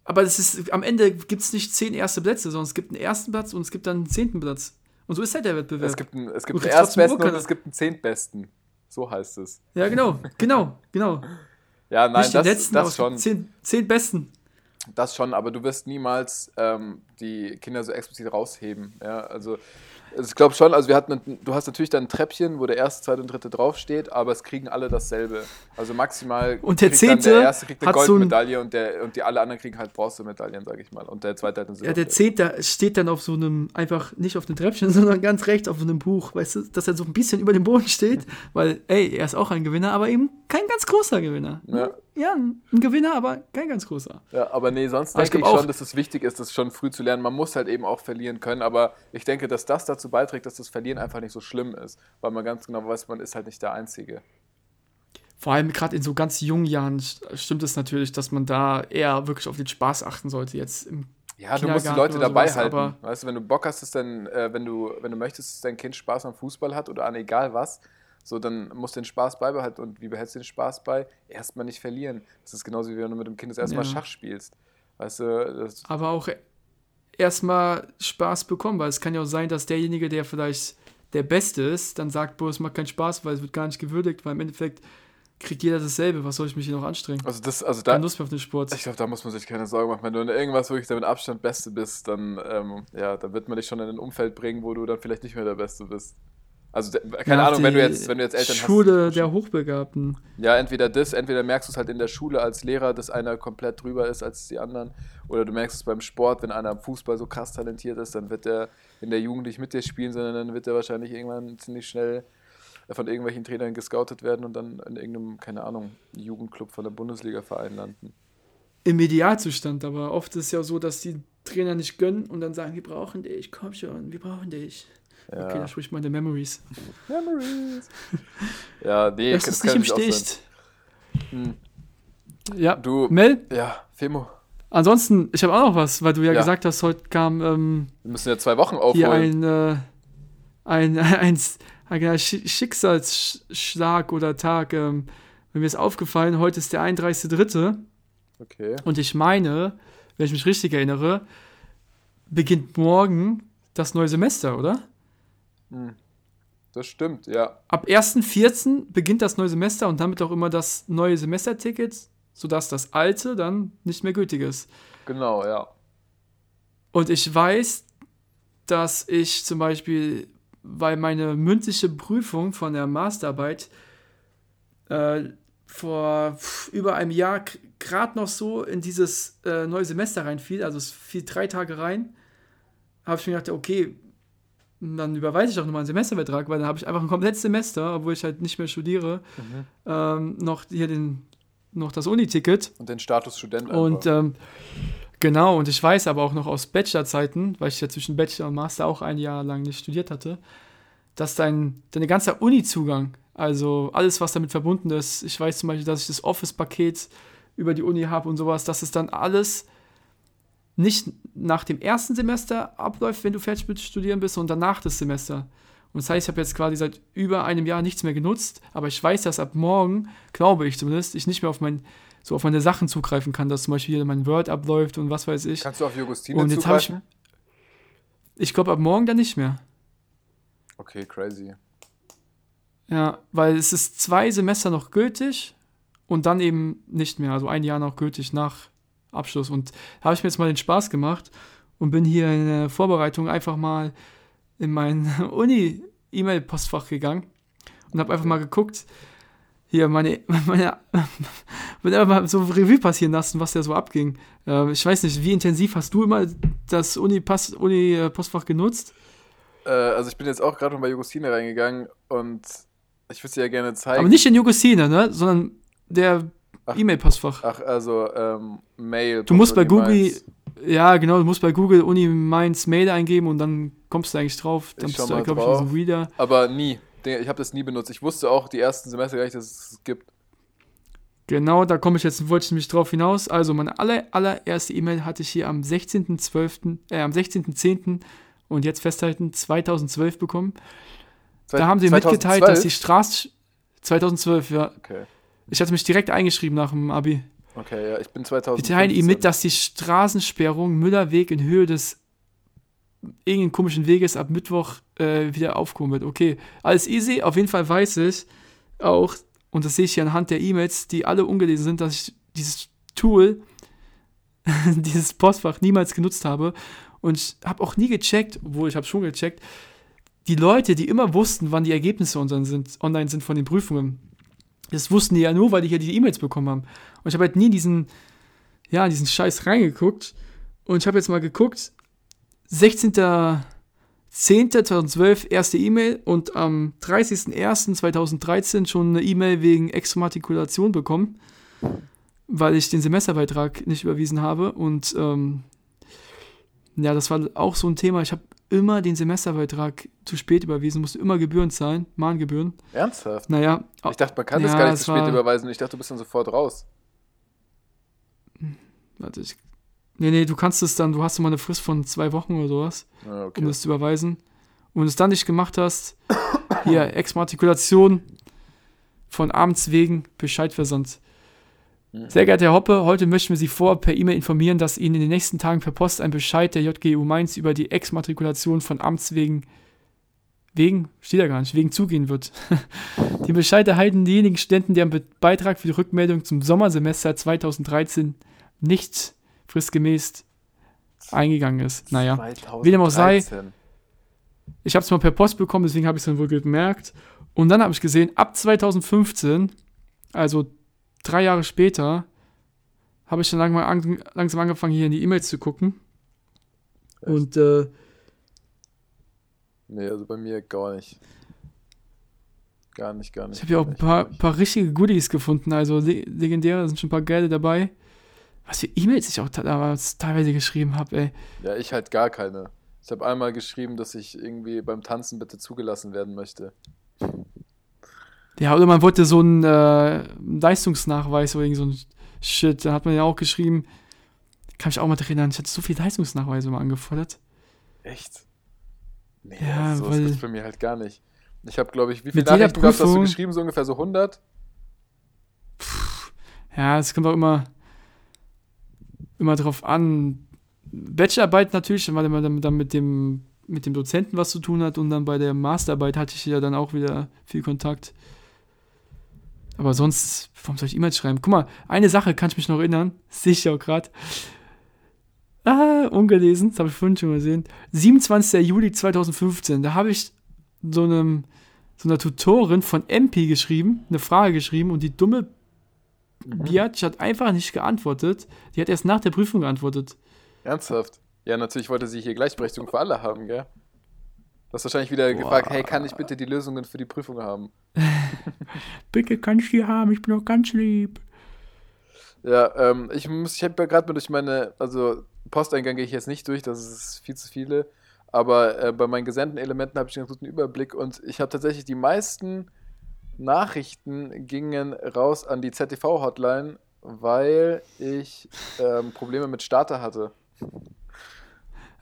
Aber das ist, am Ende gibt es nicht zehn erste Plätze, sondern es gibt einen ersten Platz und es gibt dann einen zehnten Platz. Und so ist halt der Wettbewerb. es gibt einen, es gibt einen Erstbesten und es gibt einen Zehntbesten. So heißt es. ja, genau, genau, genau. Ja, nein, nicht das, letzten, das schon. Zehn, zehn Besten. Das schon, aber du wirst niemals ähm, die Kinder so explizit rausheben. Ja, also also ich glaube schon, also wir hatten, du hast natürlich dann ein Treppchen, wo der erste, zweite und dritte draufsteht, aber es kriegen alle dasselbe. Also maximal Und der Zehnte der erste kriegt eine hat so ein- Goldmedaille und, der, und die alle anderen kriegen halt Bronzemedaillen, sage ich mal. Und der zweite hat eine Ja, der. Zehnte steht dann auf so einem, einfach nicht auf dem Treppchen, (laughs) sondern ganz rechts auf so einem Buch, weißt du, dass er so ein bisschen über dem Boden steht, (laughs) weil, ey, er ist auch ein Gewinner, aber eben kein ganz großer Gewinner. Ja. Ja, ein Gewinner, aber kein ganz großer. Ja, aber nee, sonst Aber ich denke ich, glaub schon, dass es wichtig ist, das schon früh zu lernen. Man muss halt eben auch verlieren können, aber ich denke, dass das dazu beiträgt, dass das Verlieren einfach nicht so schlimm ist, weil man ganz genau weiß, man ist halt nicht der Einzige. Vor allem gerade in so ganz jungen Jahren st- stimmt es natürlich, dass man da eher wirklich auf den Spaß achten sollte. Jetzt im Ja, du musst die Leute dabei sowas, halten. Weißt du, wenn du Bock hast, dass dein, äh, wenn du, wenn du möchtest, dass dein Kind Spaß am Fußball hat oder an egal was, so dann musst du den Spaß beibehalten. Und wie behältst du den Spaß bei? Erstmal nicht verlieren. Das ist genauso wie wenn du mit dem Kind das erste Mal Ja. Schach spielst. Weißt du, das, aber auch erstmal Spaß bekommen, weil es kann ja auch sein, dass derjenige, der vielleicht der Beste ist, dann sagt, boah, es macht keinen Spaß, weil es wird gar nicht gewürdigt, weil im Endeffekt kriegt jeder dasselbe. Was soll ich mich hier noch anstrengen? also das, also Keine da, Lust mehr auf den Sport. ich glaube, da muss man sich keine Sorgen machen. Wenn du in irgendwas wirklich der mit Abstand Beste bist, dann, ähm, ja, dann wird man dich schon in ein Umfeld bringen, wo du dann vielleicht nicht mehr der Beste bist. Also, keine Ja, Ahnung, wenn du jetzt, wenn du jetzt Eltern Schule hast. der Hochbegabten. Ja, entweder das, entweder merkst du es halt in der Schule als Lehrer, dass einer komplett drüber ist als die anderen. Oder du merkst es beim Sport, wenn einer am Fußball so krass talentiert ist, dann wird er in der Jugend nicht mit dir spielen, sondern dann wird er wahrscheinlich irgendwann ziemlich schnell von irgendwelchen Trainern gescoutet werden und dann in irgendeinem, keine Ahnung, Jugendclub von der Bundesliga-Verein landen. Im Idealzustand, aber oft ist es ja so, dass die Trainer nicht gönnen und dann sagen, wir brauchen dich, komm schon, wir brauchen dich. Ja. Okay, da spricht man der Memories. Memories. (laughs) ja, nee, Lass es nicht im natürlich auch sein. Stich. Hm. Ja, Du, Mel, ja, Femo, ansonsten, ich habe auch noch was, weil du ja, Ja. gesagt hast, heute kam ähm, wir müssen ja zwei Wochen hier aufholen. ein, äh, ein, (laughs) ein, ein, ein Sch- Schicksalsschlag oder Tag. Ähm, mir ist aufgefallen, heute ist der 31.3. Okay. und ich meine, wenn ich mich richtig erinnere, beginnt morgen das neue Semester, oder? Hm. Das stimmt, ja. Ab 1.4. beginnt das neue Semester und damit auch immer das neue Semesterticket, sodass das alte dann nicht mehr gültig ist. Genau, ja. Und ich weiß, dass ich zum Beispiel, weil meine mündliche Prüfung von der Masterarbeit äh, vor über einem Jahr gerade noch so in dieses äh, neue Semester reinfiel, also es fiel drei Tage rein, habe ich mir gedacht, okay, dann überweise ich auch nochmal einen Semesterbetrag, weil dann habe ich einfach ein komplettes Semester, obwohl ich halt nicht mehr studiere, ähm, noch hier den, noch das Uni-Ticket. Und den Status Student einfach. Und ähm, genau, und ich weiß aber auch noch aus Bachelorzeiten, weil ich ja zwischen Bachelor und Master auch ein Jahr lang nicht studiert hatte, dass dein, dein ganzer Uni-Zugang, also alles, was damit verbunden ist, ich weiß zum Beispiel, dass ich das Office-Paket über die Uni habe und sowas, dass es dann alles nicht nach dem ersten Semester abläuft, wenn du fertig mit Studieren bist, sondern danach das Semester. Und das heißt, ich habe jetzt quasi seit über einem Jahr nichts mehr genutzt, aber ich weiß, dass ab morgen, glaube ich zumindest, ich nicht mehr auf mein, so auf meine Sachen zugreifen kann, dass zum Beispiel hier mein Word abläuft und was weiß ich. Kannst du auf Jugostine Und jetzt habe ich, zugreifen? ich glaube ab morgen dann nicht mehr. Okay, crazy. Ja, weil es ist zwei Semester noch gültig und dann eben nicht mehr, also ein Jahr noch gültig nach Abschluss. Und habe ich mir jetzt mal den Spaß gemacht und bin hier in der Vorbereitung einfach mal in mein (laughs) Uni-E-Mail-Postfach gegangen und habe einfach mal geguckt, hier meine, (laughs) meine, bin einfach mal so Revue passieren lassen, was da so abging. Äh, ich weiß nicht, wie intensiv hast du immer das Uni-Postfach Uni genutzt? Äh, also ich bin jetzt auch gerade mal bei Jugostine reingegangen und ich würde dir ja gerne zeigen. Aber nicht in Jugosine, ne? sondern der. E-Mail-Postfach. Ach, also ähm, Mail. Du musst bei Google, Mainz. ja genau, du musst bei Google Uni Mainz Mail eingeben und dann kommst du eigentlich drauf. Dann Ich bist du, glaube ich, in drauf. diesem Reader. Aber nie. Ich habe das nie benutzt. Ich wusste auch die ersten Semester gar nicht, dass es es gibt. Genau, da komme ich jetzt, wollte ich nämlich drauf hinaus. Also meine aller, allererste E-Mail hatte ich hier am 16.12., äh, am 16.10. und jetzt festhalten, 2012 bekommen. Da haben sie mitgeteilt, dass die Straße, 2012, ja. Okay, Ich hatte mich direkt eingeschrieben nach dem Abi. okay, ja, ich bin Wir 2000. teilen ihm mit, dass die Straßensperrung Müllerweg in Höhe des irgendeinen komischen Weges ab Mittwoch äh, wieder aufkommen wird. Okay, alles easy. Auf jeden Fall weiß ich auch, und das sehe ich hier anhand der E-Mails, die alle ungelesen sind, dass ich dieses Tool, (laughs) dieses Postfach niemals genutzt habe. Und ich habe auch nie gecheckt, obwohl ich habe schon gecheckt, die Leute, die immer wussten, wann die Ergebnisse online sind, online sind von den Prüfungen, das wussten die ja nur, weil die hier die E-Mails bekommen haben. Und ich habe halt nie diesen, ja, in diesen Scheiß reingeguckt. Und ich habe jetzt mal geguckt, 16.10.2012 erste E-Mail und am 30.01.2013 schon eine E-Mail wegen Exmatrikulation bekommen, weil ich den Semesterbeitrag nicht überwiesen habe. Und ähm, ja, das war auch so ein Thema. Ich habe immer den Semesterbeitrag zu spät überwiesen, musste immer Gebühren zahlen, Mahngebühren. Ernsthaft? Naja, Ich dachte, man kann das Ja, gar nicht zu spät war- überweisen. Ich dachte, du bist dann sofort raus. warte, ich. Nee, nee, du kannst es dann, du hast immer eine Frist von zwei Wochen oder sowas. Um okay. das zu überweisen und es dann nicht gemacht hast, hier Exmatrikulation von Amts wegen Bescheid versandt. Mhm. Sehr geehrter Herr Hoppe, heute möchten wir Sie vor per E-Mail informieren, dass Ihnen in den nächsten Tagen per Post ein Bescheid der JGU Mainz über die Exmatrikulation von Amts wegen wegen, steht da gar nicht, wegen zugehen wird. (laughs) Den Bescheid erhalten diejenigen Studenten, deren Be Beitrag für die Rückmeldung zum Sommersemester 2013 nicht fristgemäß eingegangen ist. Naja. 2013. wie dem auch sei, Ich habe es mal per Post bekommen, deswegen habe ich es dann wohl gemerkt. Und dann habe ich gesehen, ab 2015, also drei Jahre später, habe ich dann lang, an, langsam angefangen, hier in die E-Mails zu gucken. Und äh, Nee, also bei mir gar nicht. Gar nicht, gar nicht. ich habe hier auch ein Echt paar, paar richtige Goodies gefunden, also le legendäre, da sind schon ein paar geile dabei. Was für E-Mails ich auch damals teilweise geschrieben habe, ey. Ja, ich halt gar keine. Ich habe einmal geschrieben, dass ich irgendwie beim Tanzen bitte zugelassen werden möchte. Ja, oder man wollte so einen äh, Leistungsnachweis oder irgend so ein Shit. Da hat man ja auch geschrieben, kann mich auch mal dran erinnern, ich hatte so viel Leistungsnachweise mal angefordert. Echt? Nee, Ja, also, sowas weil- gibt's bei mir halt gar nicht. Ich habe, glaube ich, wie viele Nachrichten du, hast du Prüfung- geschrieben? So ungefähr so 100? Ja, es kommt auch immer, immer drauf an. Bachelorarbeit natürlich, weil man dann, dann mit dem mit dem Dozenten was zu tun hat und dann bei der Masterarbeit hatte ich ja dann auch wieder viel Kontakt. Aber sonst, warum soll ich E-Mails schreiben? Guck mal, eine Sache kann ich mich noch erinnern, sehe ich auch gerade. Ah, ungelesen, das habe ich vorhin schon gesehen. 27. Juli 2015, da habe ich so einem so einer Tutorin von MP geschrieben, eine Frage geschrieben und die dumme Mhm. Biatch hat einfach nicht geantwortet. Die hat erst nach der Prüfung geantwortet. Ernsthaft? Ja, natürlich wollte sie hier Gleichberechtigung für alle haben, gell? Du hast wahrscheinlich wieder gefragt, hey, kann ich bitte die Lösungen für die Prüfung haben? (laughs) Bitte kann ich die haben, ich bin doch ganz lieb. Ja, ähm, ich muss, ich habe ja gerade mal durch meine, also Posteingang gehe ich jetzt nicht durch, das ist viel zu viele, aber äh, bei meinen gesendeten Elementen habe ich einen guten Überblick und ich habe tatsächlich die meisten Nachrichten gingen raus an die ZTV-Hotline weil ich ähm, Probleme mit Starter hatte.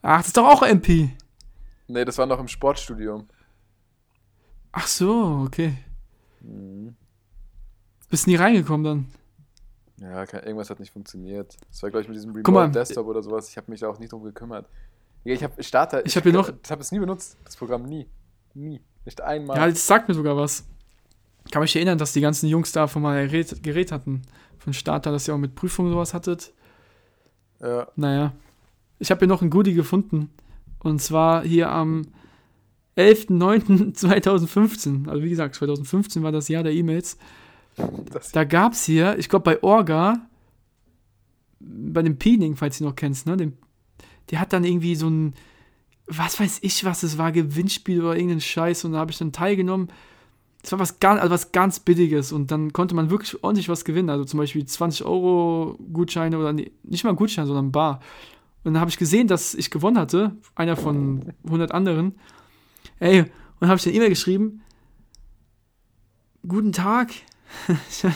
Ach, das ist doch auch MP. Nee, das war noch im Sportstudium. Ach so, okay. Mhm. Bist nie reingekommen dann. Ja, kein, irgendwas hat nicht funktioniert. Das war, glaube ich, mit diesem Remote Desktop oder sowas. Ich habe mich da auch nicht drum gekümmert. Ich habe Starter. Ich hab hier noch- Ich habe es nie benutzt, das Programm nie. Nie. Nicht einmal. Ja, das sagt mir sogar was. Kann mich erinnern, dass die ganzen Jungs da von mal Gerät, Gerät hatten. Von Starter, dass ihr auch mit Prüfungen sowas hattet. Ja. Naja. Ich habe hier noch ein Goodie gefunden. Und zwar hier am 11.09.2015. Also wie gesagt, 2015 war das Jahr der E-Mails. Da gab es hier, ich glaube bei Orga, bei dem Peeling, falls du noch kennst, ne? Dem, der hat dann irgendwie so ein, was weiß ich, was es war, Gewinnspiel oder irgendeinen Scheiß und da habe ich dann teilgenommen. Es war was ganz, also was ganz Billiges und dann konnte man wirklich ordentlich was gewinnen. Also zum Beispiel 20 Euro Gutscheine oder nee, nicht mal Gutschein, sondern Bar. Und dann habe ich gesehen, dass ich gewonnen hatte, einer von 100 anderen. Ey, und habe ich eine E-Mail geschrieben. Guten Tag. (laughs)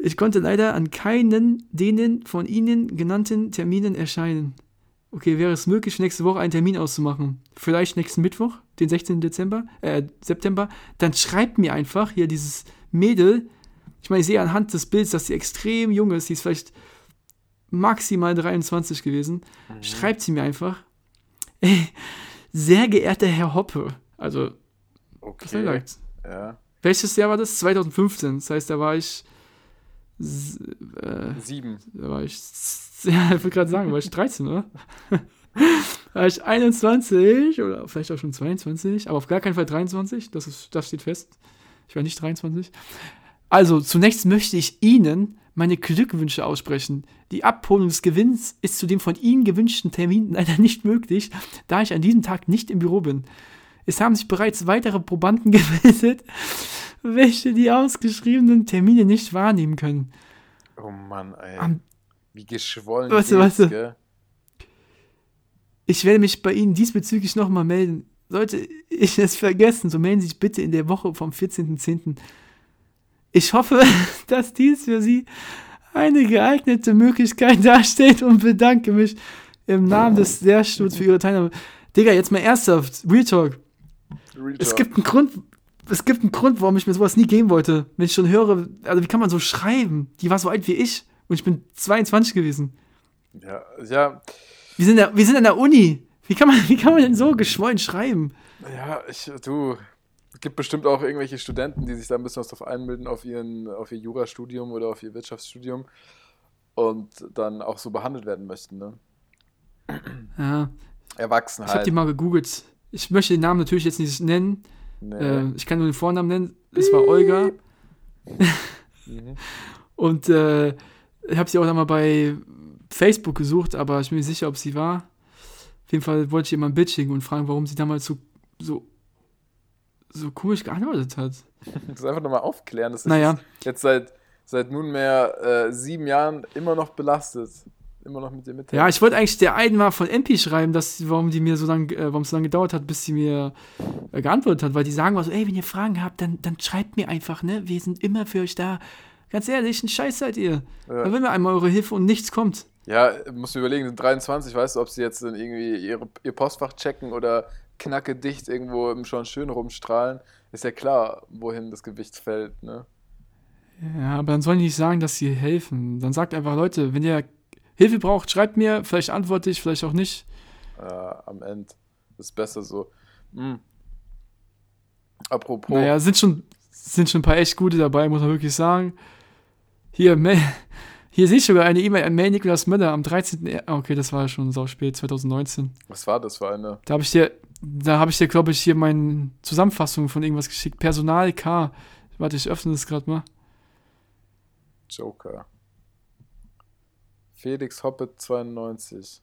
Ich konnte leider an keinen denen von Ihnen genannten Terminen erscheinen. Okay, wäre es möglich, nächste Woche einen Termin auszumachen? Vielleicht nächsten Mittwoch, den 16. Dezember, äh, September. Dann schreibt mir einfach hier dieses Mädel. Ich meine, ich sehe anhand des Bilds, dass sie extrem jung ist. Sie ist vielleicht maximal 23 gewesen. Schreibt sie mir einfach. Ey, (laughs) sehr geehrter Herr Hoppe. Also, was er okay. sagt. Ja. Welches Jahr war das? 2015. Das heißt, da war ich. Äh, Sieben. da war ich. (laughs) Ja, ich wollte gerade sagen, war ich 13, oder? (laughs) war ich 21 oder vielleicht auch schon 22, aber auf gar keinen Fall 23. Das, ist, das steht fest. Ich war nicht 23. Also, zunächst möchte ich Ihnen meine Glückwünsche aussprechen. Die Abholung des Gewinns ist zu dem von Ihnen gewünschten Termin (laughs) leider nicht möglich, da ich an diesem Tag nicht im Büro bin. Es haben sich bereits weitere Probanden (laughs) gemeldet, welche die ausgeschriebenen Termine nicht wahrnehmen können. Oh Mann, ey. Am- Wie geschwollen. Warte, warte. gell? Ich werde mich bei Ihnen diesbezüglich nochmal melden. Sollte ich es vergessen, so melden Sie sich bitte in der Woche vom 14.10. Ich hoffe, (laughs) dass dies für Sie eine geeignete Möglichkeit darstellt und bedanke mich im Namen des Lehrstuhls für Ihre Teilnahme. Digga, jetzt mal ernsthaft, Real Talk. Real Es gibt einen Grund, es gibt einen Grund, warum ich mir sowas nie geben wollte. Wenn ich schon höre, also wie kann man so schreiben? Die war so alt wie ich und ich bin 22 gewesen. Ja, ja, Wir sind, ja- wir sind an der Uni. Wie kann, man, wie kann man denn so geschwollen schreiben? ja, ich, du. Es gibt bestimmt auch irgendwelche Studenten, die sich da ein bisschen was drauf einbilden auf, ihren, auf ihr Jurastudium oder auf ihr Wirtschaftsstudium und dann auch so behandelt werden möchten, ne? Ja, Erwachsen ich habe halt. die mal gegoogelt. Ich möchte den Namen natürlich jetzt nicht nennen. Nee. Äh, ich kann nur den Vornamen nennen. Es war Olga. Mhm. (laughs) Und äh, ich habe sie auch nochmal bei Facebook gesucht, aber ich bin mir nicht sicher, ob sie war. Auf jeden Fall wollte ich ihr mal ein Bild schicken und fragen, warum sie damals so, so, so komisch geantwortet hat. Das einfach nochmal aufklären. Das ist Naja. jetzt seit, seit nunmehr äh, sieben Jahren immer noch belastet. Immer noch mit dir mit. Ja, ich wollte eigentlich der einen mal von MP schreiben, dass, warum die mir so lange, äh, warum es so lange gedauert hat, bis sie mir äh, geantwortet hat, weil die sagen mal so, ey, wenn ihr Fragen habt, dann, dann schreibt mir einfach, ne? Wir sind immer für euch da. Ganz ehrlich, ein Scheiß seid ihr. Da Ja, will mir einmal eure Hilfe und nichts kommt. ja musst du überlegen, sind 23, weißt du, ob sie jetzt dann irgendwie ihre, ihr Postfach checken oder knacke dicht irgendwo im schon schön rumstrahlen. Ist ja klar, wohin das Gewicht fällt, ne? Ja, aber dann sollen die nicht sagen, dass sie helfen. Dann sagt einfach, Leute, wenn ihr Hilfe braucht, schreibt mir, vielleicht antworte ich, vielleicht auch nicht. Äh, am Ende. ist besser so. Hm. Apropos. Naja, sind schon, sind schon ein paar echt gute dabei, muss man wirklich sagen. Hier, Mel, (laughs) hier sehe ich sogar eine E-Mail an Mail Niklas Möller am 13. Er- ah, Okay, das war schon sau spät, 2019. Was war das für eine? Da habe ich dir, da habe ich dir, glaube ich, hier meine Zusammenfassung von irgendwas geschickt. Personal K. Warte, ich öffne das gerade mal. Joker. Felix Hoppet 92.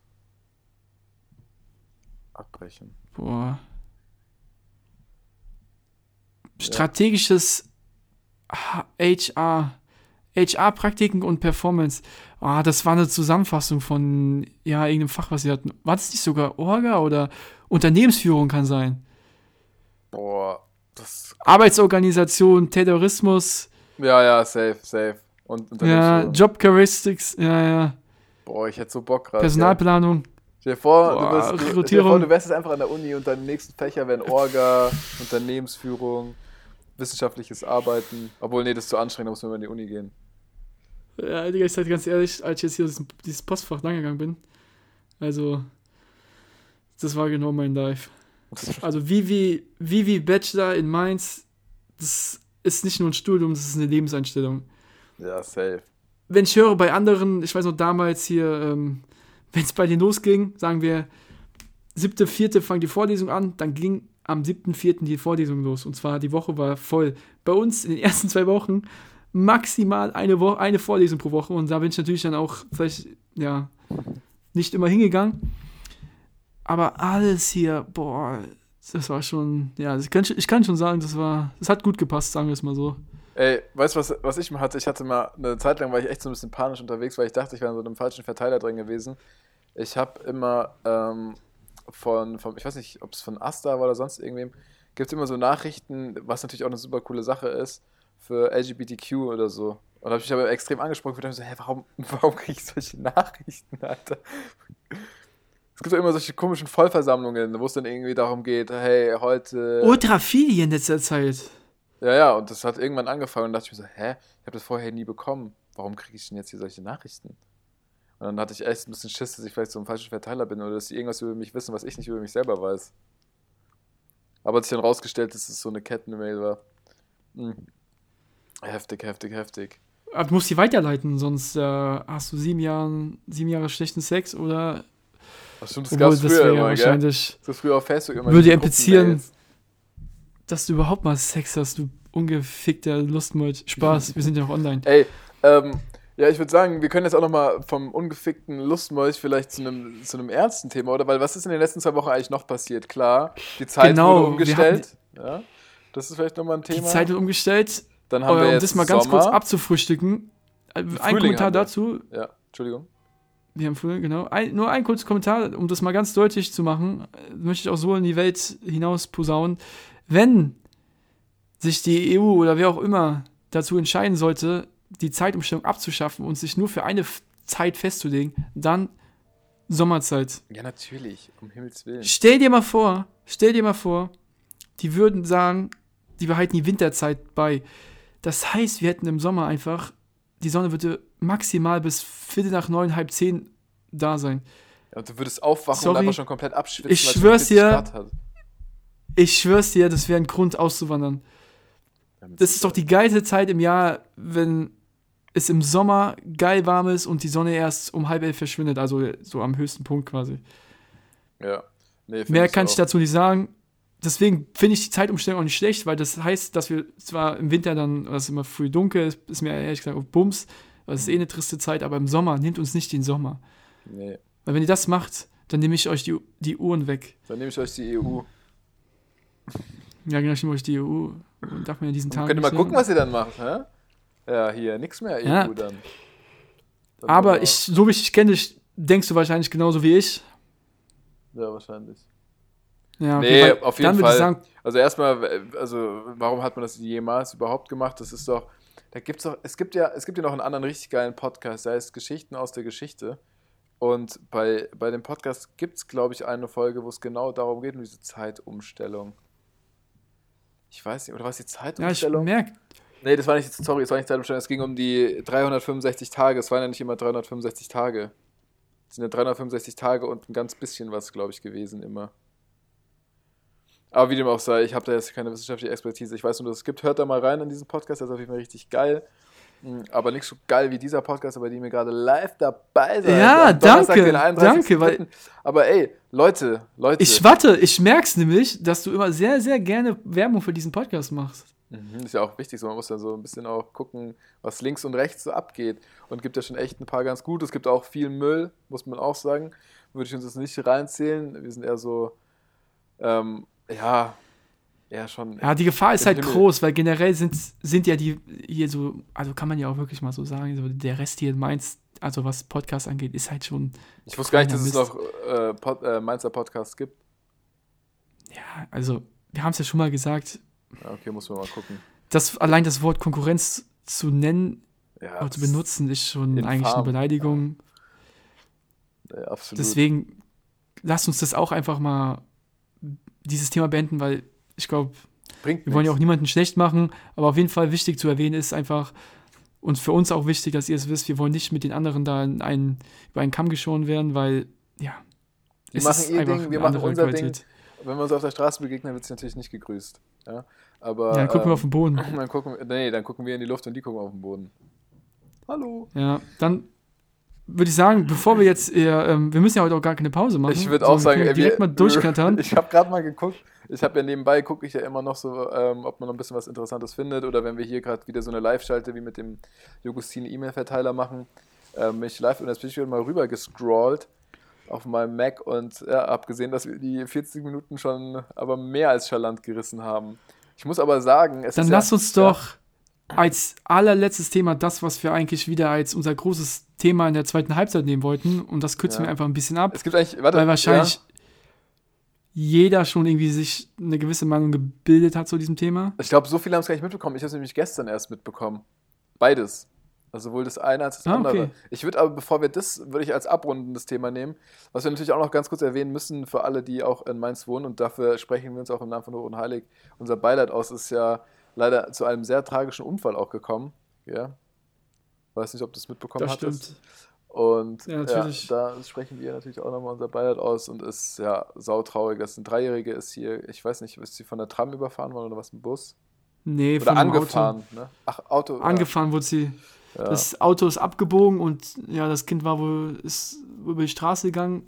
Abbrechen. Boah. Strategisches H- HR. HR-Praktiken und Performance. Ah, das war eine Zusammenfassung von, ja, irgendeinem Fach, was sie hatten. War das nicht sogar Orga oder Unternehmensführung kann sein? Boah, das. Arbeitsorganisation, Terrorismus. Ja, ja, safe, safe. Und Ja, Unternehmensführung. Job Characteristics, ja, ja. Boah, ich hätte so Bock gerade. Personalplanung. Stell dir vor, Boah, du, wirst, stell dir vor, du wärst jetzt einfach an der Uni und deine nächsten Fächer wären Orga, Unternehmensführung, wissenschaftliches Arbeiten. Obwohl, nee, das ist zu anstrengend, da muss man in die Uni gehen. Ja, Digga, ich sag dir ganz ehrlich, als ich jetzt hier dieses, dieses Postfach langgegangen bin, also, das war genau mein Life. Also, Vivi, Vivi Bachelor in Mainz, das ist nicht nur ein Studium, das ist eine Lebenseinstellung. Ja, safe. Wenn ich höre bei anderen, ich weiß noch damals hier, ähm, wenn es bei denen losging, sagen wir, siebte, vierte fangen die Vorlesung an, dann ging am siebten, vierten die Vorlesung los. Und zwar die Woche war voll. Bei uns in den ersten zwei Wochen maximal eine, Wo eine Vorlesung pro Woche. Und da bin ich natürlich dann auch vielleicht, ja, nicht immer hingegangen. Aber alles hier, boah, das war schon, ja, ich kann, ich kann schon sagen, das war, das hat gut gepasst, sagen wir es mal so. Ey, weißt du, was, was ich mal hatte? Ich hatte mal eine Zeit lang, war ich echt so ein bisschen panisch unterwegs, weil ich dachte, ich wäre in so einem falschen Verteiler drin gewesen. Ich habe immer ähm, von, von, ich weiß nicht, ob es von Asta war oder sonst irgendwem, gibt es immer so Nachrichten, was natürlich auch eine super coole Sache ist, für LGBTQ oder so. Und da habe ich mich aber extrem angesprochen, ich dachte so, hä, warum, (laughs) warum kriege ich solche Nachrichten, Alter? Es gibt ja immer solche komischen Vollversammlungen, wo es dann irgendwie darum geht, hey, heute. Ultra viel in letzter Zeit. Ja, ja, und das hat irgendwann angefangen und dachte ich mir so, hä, ich habe das vorher nie bekommen. Warum kriege ich denn jetzt hier solche Nachrichten? Und dann hatte ich echt ein bisschen Schiss, dass ich vielleicht so ein falscher Verteiler bin oder dass sie irgendwas über mich wissen, was ich nicht über mich selber weiß. Aber hat sich dann rausgestellt, dass es so eine Kettenmail war. Hm. Heftig, heftig, heftig. Aber du musst die weiterleiten, sonst äh, hast du sieben, Jahren, sieben Jahre schlechten Sex oder. Ach stimmt, das gab es das früher immer, gell? wahrscheinlich, So früher auf Facebook immer. Würde implizieren- dass du überhaupt mal Sex hast, du ungefickter Lustmolch. Spaß, wir sind ja noch online. Ey, ähm, ja, ich würde sagen, wir können jetzt auch nochmal vom ungefickten Lustmolch vielleicht zu einem, zu einem ernsten Thema, oder? Weil was ist in den letzten zwei Wochen eigentlich noch passiert? Klar, die Zeit Genau, wurde umgestellt. Ja, das ist vielleicht nochmal ein Die Thema. Zeit wird umgestellt. Dann haben Aber wir um jetzt das mal ganz Sommer. kurz abzufrühstücken. äh, Ein Frühling Kommentar wir. dazu. Ja, Entschuldigung. Wir haben Frühling, genau. Ein, nur ein kurzes Kommentar, um das mal ganz deutlich zu machen. äh, Möchte ich auch so in die Welt hinaus posaunen. Wenn sich die EU oder wer auch immer dazu entscheiden sollte, die Zeitumstellung abzuschaffen und sich nur für eine Zeit festzulegen, dann Sommerzeit. Ja, natürlich, um Himmels Willen. Stell dir mal vor, stell dir mal vor, die würden sagen, die behalten die Winterzeit bei. Das heißt, wir hätten im Sommer einfach, die Sonne würde maximal bis Viertel nach neun, halb zehn da sein. Ja, und du würdest aufwachen Sorry. und einfach schon komplett abschwitzen, Ich schwör's 40 dir. Ich schwör's dir, das wäre ein Grund auszuwandern. Das ist doch die geilste Zeit im Jahr, wenn es im Sommer geil warm ist und die Sonne erst um halb elf verschwindet, also so am höchsten Punkt quasi. Ja. Nee, Mehr kann ich auch. dazu nicht sagen. Deswegen finde ich die Zeitumstellung auch nicht schlecht, weil das heißt, dass wir zwar im Winter dann, was immer früh dunkel ist, ist mir ehrlich gesagt auf Bums, weil es ist eh eine triste Zeit, aber im Sommer nimmt uns nicht den Sommer. Nee, Weil wenn ihr das macht, dann nehme ich euch die, die Uhren weg. dann nehme ich euch die EU. Ja, genau, ich nehme euch die EU. Und darf man in diesen Tagen. Könnt ihr mal gucken, was ihr dann macht, hä? Ja, hier, nix mehr EU Ja. dann. Dann Aber ich, so wie ich dich kenne, denkst du wahrscheinlich genauso wie ich. Ja, wahrscheinlich. Ja, Nee, auf jeden dann würde ich Fall. sagen, Also erstmal, also warum hat man das jemals überhaupt gemacht? Das ist doch, da gibt's doch, es gibt ja, es gibt ja noch einen anderen richtig geilen Podcast, der heißt Geschichten aus der Geschichte. Und bei, bei dem Podcast gibt es, glaube ich, eine Folge, wo es genau darum geht, um diese Zeitumstellung. Ich weiß nicht, oder war es die ja, ich Zeitumstellung? merke, nee, das war nicht, sorry, es war nicht Zeitumstellung, es ging um die 365 Tage. Es waren ja nicht immer 365 Tage. Es sind ja 365 Tage und ein ganz bisschen was, glaube ich, gewesen immer. Aber wie dem auch sei, ich habe da jetzt keine wissenschaftliche Expertise. Ich weiß nur, dass es gibt. Hört da mal rein in diesen Podcast, der ist auf jeden Fall richtig geil. Mm, Aber nicht so geil wie dieser Podcast, bei dem ihr gerade live dabei seid. Ja, danke, den 31.03.. danke, weil- Aber ey, Leute, Leute. ich warte, ich merke es nämlich, dass du immer sehr, sehr gerne Werbung für diesen Podcast machst. Mhm, ist ja auch wichtig, so man muss ja so ein bisschen auch gucken, was links und rechts so abgeht. Und gibt ja schon echt ein paar ganz gut. Es gibt auch viel Müll, muss man auch sagen. Würde ich uns das nicht reinzählen. Wir sind eher so, ähm, ja, eher schon. Ja, die Gefahr ist halt Himmel. groß, weil generell sind, sind ja die hier so, also kann man ja auch wirklich mal so sagen, so der Rest hier in Mainz, also was Podcast angeht, ist halt schon, ich wusste gar nicht, dass es kleiner noch äh, Pod, äh, Mainzer Podcasts gibt. ja, also wir haben es ja schon mal gesagt, Ja, okay, muss man mal gucken. dass allein das Wort Konkurrenz zu nennen, Ja, Aber zu das- benutzen ist schon infam. eigentlich eine Beleidigung. äh, absolut. Deswegen lasst uns das auch einfach mal dieses Thema beenden, weil ich glaube, wir wollen ja auch nichts. niemanden schlecht machen, aber auf jeden Fall wichtig zu erwähnen ist einfach und für uns auch wichtig, dass ihr es wisst, wir wollen nicht mit den anderen da in einen, über einen Kamm geschoren werden, weil ja, Die machen ihr einfach Ding, wir eine machen unser Qualität. Wenn wir uns auf der Straße begegnen, wird es natürlich nicht gegrüßt. Ja, aber, Ja, gucken wir ähm, auf den Boden. (laughs) Dann gucken, wir- nee, dann gucken wir in die Luft und die gucken auf den Boden. Hallo. Ja, dann würde ich sagen, bevor wir jetzt eher, ähm, wir müssen ja heute auch gar keine Pause machen. Ich würde auch sagen, wir ey, direkt wir- mal durchknattern. (laughs) Ich habe gerade mal geguckt. Ich habe ja nebenbei, gucke ich ja immer noch so, ähm, ob man noch ein bisschen was Interessantes findet. Oder wenn wir hier gerade wieder so eine Live-Schalte wie mit dem Jogustin E-Mail-Verteiler machen, ähm, bin ich live und jetzt bin ich wieder mal rüber gescrollt auf meinem Mac und ja, habe gesehen, dass wir die 40 Minuten schon aber mehr als charlant gerissen haben. Ich muss aber sagen, es Dann ist lass ja, uns doch als allerletztes Thema das, was wir eigentlich wieder als unser großes Thema in der zweiten Halbzeit nehmen wollten. Und das kürzen Ja. wir einfach ein bisschen ab, Es gibt eigentlich, warte, weil wahrscheinlich ja, jeder schon irgendwie sich eine gewisse Meinung gebildet hat zu diesem Thema. ich glaube, so viele haben es gar nicht mitbekommen. Ich habe es nämlich gestern erst mitbekommen. Beides. Also sowohl das eine als das Ah, andere. okay. Ich würde aber, bevor wir das, würde ich als abrundendes Thema nehmen, was wir natürlich auch noch ganz kurz erwähnen müssen für alle, die auch in Mainz wohnen und dafür sprechen wir uns auch im Namen von Hoch und Heilig. Unser Beileid aus ist ja leider zu einem sehr tragischen Unfall auch gekommen. Ja. Weiß nicht, ob du es mitbekommen Das hattest. stimmt. Und Ja, ja, da sprechen wir natürlich auch nochmal unser Beileid aus und ist ja sautraurig, dass ein Dreijährige ist hier, ich weiß nicht, ist sie von der Tram überfahren worden oder was, ein Bus? Nee, Oder von angefahren, ne? Ach, Auto. Auto. Angefahren wurde sie. Ja. Das Auto ist abgebogen und ja, das Kind war wohl ist über die Straße gegangen.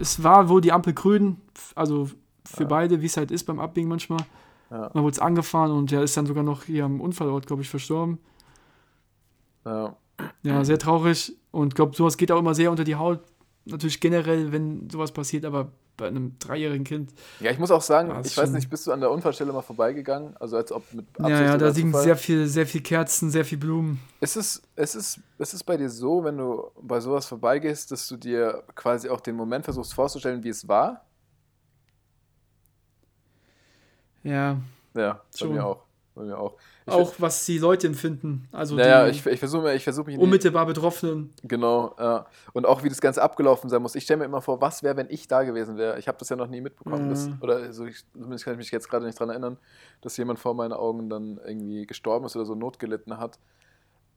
Es war wohl die Ampel grün, also für Ja. beide, wie es halt ist beim Abbiegen manchmal. Ja. Man wurde es angefahren und der ist dann sogar noch hier am Unfallort, glaube ich, verstorben. Ja. Ja, sehr traurig. Und ich glaube, sowas geht auch immer sehr unter die Haut. Natürlich generell, wenn sowas passiert, aber bei einem dreijährigen Kind. Ja, ich muss auch sagen, ich weiß nicht, bist du an der Unfallstelle mal vorbeigegangen? Also als ob mit ja, ja, da liegen sehr viel, sehr viel Kerzen, sehr viel Blumen. Ist es, ist, es, ist es bei dir so, wenn du bei sowas vorbeigehst, dass du dir quasi auch den Moment versuchst vorzustellen, wie es war? Ja, Ja, bei Schon. mir auch. Bei mir auch. Ich auch was die Leute empfinden. Also Naja, ich, ich versuche ich versuch mich unmittelbar Betroffenen. Genau, ja. Und auch wie das Ganze abgelaufen sein muss. Ich stelle mir immer vor, was wäre, wenn ich da gewesen wäre. Ich habe das ja noch nie mitbekommen. Mhm. Dass, oder also ich, zumindest kann ich mich jetzt gerade nicht daran erinnern, dass jemand vor meinen Augen dann irgendwie gestorben ist oder so Not gelitten hat.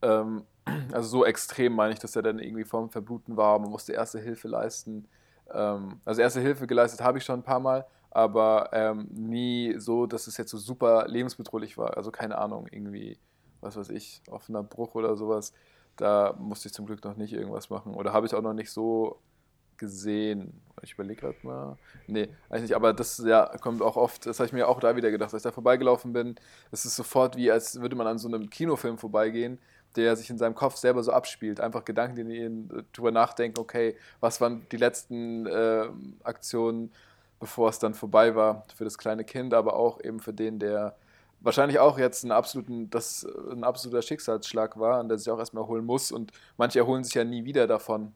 Ähm, also so extrem meine ich, dass er dann irgendwie vorm Verbluten war. Man musste erste Hilfe leisten. Ähm, also erste Hilfe geleistet habe ich schon ein paar Mal, aber ähm, nie so, dass es jetzt so super lebensbedrohlich war. Also keine Ahnung, irgendwie, was weiß ich, offener Bruch oder sowas. Da musste ich zum Glück noch nicht irgendwas machen. Oder habe ich auch noch nicht so gesehen. Ich überlege gerade mal. Nee, eigentlich nicht. Aber das ja, kommt auch oft, das habe ich mir auch da wieder gedacht, als ich da vorbeigelaufen bin. Es ist sofort wie, als würde man an so einem Kinofilm vorbeigehen, der sich in seinem Kopf selber so abspielt. Einfach Gedanken, die ihn äh, drüber nachdenken, okay, was waren die letzten äh, Aktionen, bevor es dann vorbei war für das kleine Kind, aber auch eben für den, der wahrscheinlich auch jetzt einen absoluten, das ein absoluter Schicksalsschlag war, an der sich auch erstmal erholen muss. Und manche erholen sich ja nie wieder davon.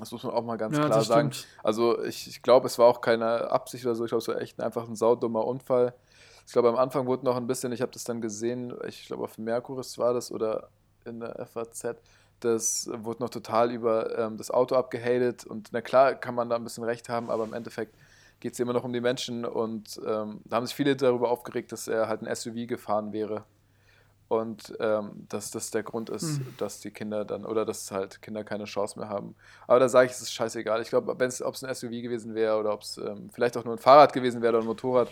Das muss man auch mal ganz ja, klar sagen. Also ich, ich glaube, es war auch keine Absicht oder so. Ich glaube, es war echt einfach ein saudummer Unfall. Ich glaube, am Anfang wurde noch ein bisschen, ich habe das dann gesehen, ich glaube, auf Merkuris war das oder in der FAZ, das wurde noch total über ähm, das Auto abgehatet. Und na klar kann man da ein bisschen recht haben, aber im Endeffekt geht es immer noch um die Menschen. Und ähm, da haben sich viele darüber aufgeregt, dass er halt ein SUV gefahren wäre. Und ähm, dass das der Grund ist, Hm. dass die Kinder dann, oder dass halt Kinder keine Chance mehr haben. Aber da sage ich, es ist scheißegal. Ich glaube, ob es ein SUV gewesen wäre oder ob es ähm, vielleicht auch nur ein Fahrrad gewesen wäre oder ein Motorrad,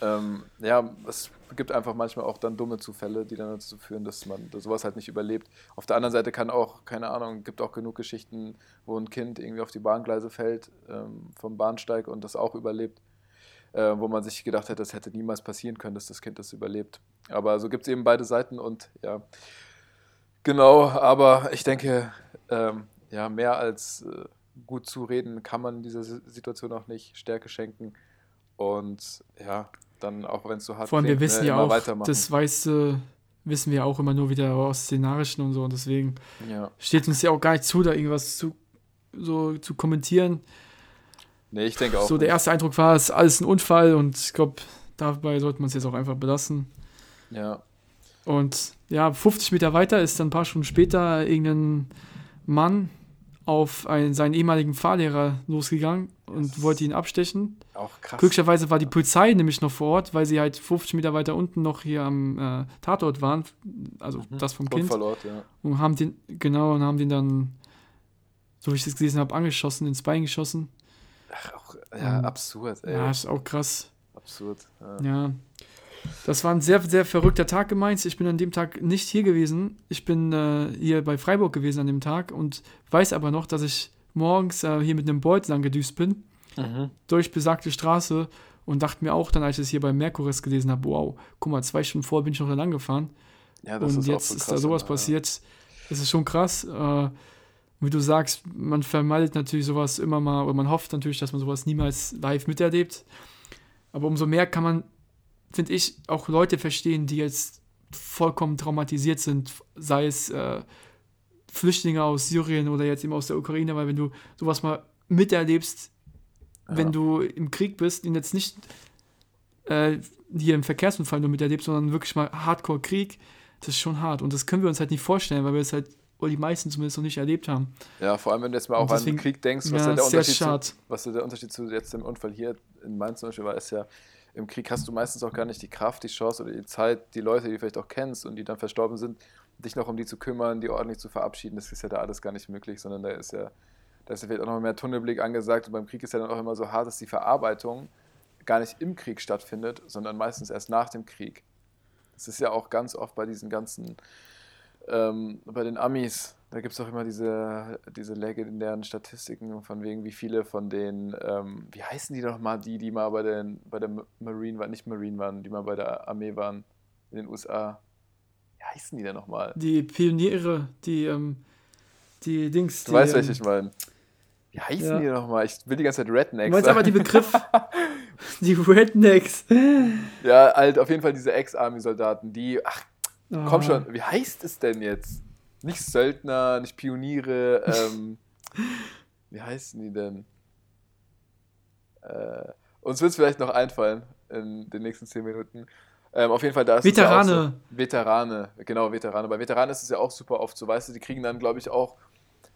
ähm, ja, es gibt einfach manchmal auch dann dumme Zufälle, die dann dazu führen, dass man sowas halt nicht überlebt. Auf der anderen Seite kann auch, keine Ahnung, gibt auch genug Geschichten, wo ein Kind irgendwie auf die Bahngleise fällt ähm, vom Bahnsteig und das auch überlebt, äh, wo man sich gedacht hätte, das hätte niemals passieren können, dass das Kind das überlebt. Aber so gibt es eben beide Seiten und ja, genau, aber ich denke, ähm, ja, mehr als äh, gut zu reden kann man dieser Si- Situation auch nicht Stärke schenken und ja, dann auch wenn es so hart Vor allem, wir wissen ne, ja auch, das weiße wissen wir auch immer nur wieder aus den Nachrichten und so. Und deswegen ja. steht uns ja auch gar nicht zu, da irgendwas zu, so zu kommentieren. Nee, ich denke auch. So, der nicht. erste Eindruck war, es ist alles ein Unfall und ich glaube, dabei sollte man es jetzt auch einfach belassen. Ja. Und ja, 50 Meter weiter ist dann ein paar Stunden später irgendein Mann auf einen, seinen ehemaligen Fahrlehrer losgegangen und Das- wollte ihn abstechen. Auch krass. Glücklicherweise war die Polizei nämlich noch vor Ort, weil sie halt 50 Meter weiter unten noch hier am äh, Tatort waren, also Mhm. das vom Kind, Unfallort, ja. und haben den, genau, und haben den dann, so wie ich das gelesen habe, angeschossen, ins Bein geschossen. Ach, auch, ja, Ähm, absurd, ey. Ja, ist auch krass. absurd. Ja. Ja. Das war ein sehr, sehr verrückter Tag gemeint. Ich bin an dem Tag nicht hier gewesen. Ich bin äh, hier bei Freiburg gewesen an dem Tag und weiß aber noch, dass ich morgens äh, hier mit einem Beutel angedüst bin, Mhm. durch besagte Straße und dachte mir auch dann, als ich es hier bei Merkuris gelesen habe, wow, guck mal, zwei Stunden vor bin ich noch da lang gefahren Ja, das und ist jetzt ist krass, da sowas ja. passiert. Das ist schon krass. Äh, wie du sagst, man vermeidet natürlich sowas immer mal, oder man hofft natürlich, dass man sowas niemals live miterlebt. Aber umso mehr kann man, finde ich, auch Leute verstehen, die jetzt vollkommen traumatisiert sind, sei es äh, Flüchtlinge aus Syrien oder jetzt eben aus der Ukraine, weil wenn du sowas mal miterlebst, wenn Ja. du im Krieg bist und jetzt nicht äh, hier im Verkehrsunfall nur miterlebst, sondern wirklich mal Hardcore-Krieg, das ist schon hart. Und das können wir uns halt nicht vorstellen, weil wir es halt, oder die meisten zumindest noch nicht erlebt haben. Ja, vor allem, wenn du jetzt mal auch an deswegen- den Krieg denkst, was ja, der Unterschied zu, was der Unterschied zu jetzt dem Unfall hier in Mainz zum Beispiel war, ist ja, im Krieg hast du meistens auch gar nicht die Kraft, die Chance oder die Zeit, die Leute, die du vielleicht auch kennst und die dann verstorben sind, dich noch um die zu kümmern, die ordentlich zu verabschieden. Das ist ja da alles gar nicht möglich, sondern da ist ja, da ist ja vielleicht auch noch mehr Tunnelblick angesagt und beim Krieg ist ja dann auch immer so hart, dass die Verarbeitung gar nicht im Krieg stattfindet, sondern meistens erst nach dem Krieg. Das ist ja auch ganz oft bei diesen ganzen, ähm, bei den Amis, da gibt es auch immer diese, diese legendären Statistiken von wegen, wie viele von den, ähm, wie heißen die noch mal, die, die mal bei, den, bei der Marine waren, nicht Marine waren, die mal bei der Armee waren in den USA. Wie heißen die denn nochmal? Die Pioniere, die, ähm, die Dings. Du die, weißt, ähm, welche ich meine. Wie heißen ja. die nochmal? Ich will die ganze Zeit Rednecks Du meinst aber die Begriff. (laughs) die Rednecks. Ja, halt auf jeden Fall diese Ex-Army-Soldaten, die, ach, Ah. komm schon, wie heißt es denn jetzt? Nicht Söldner, nicht Pioniere, (laughs) ähm, wie heißen die denn? Äh, uns wird es vielleicht noch einfallen in den nächsten zehn Minuten. Ähm, auf jeden Fall, da ist es ja auch Veterane. so, Veterane, genau, Veterane. Bei Veteranen ist es ja auch super oft so, weißt du, die kriegen dann, glaube ich, auch,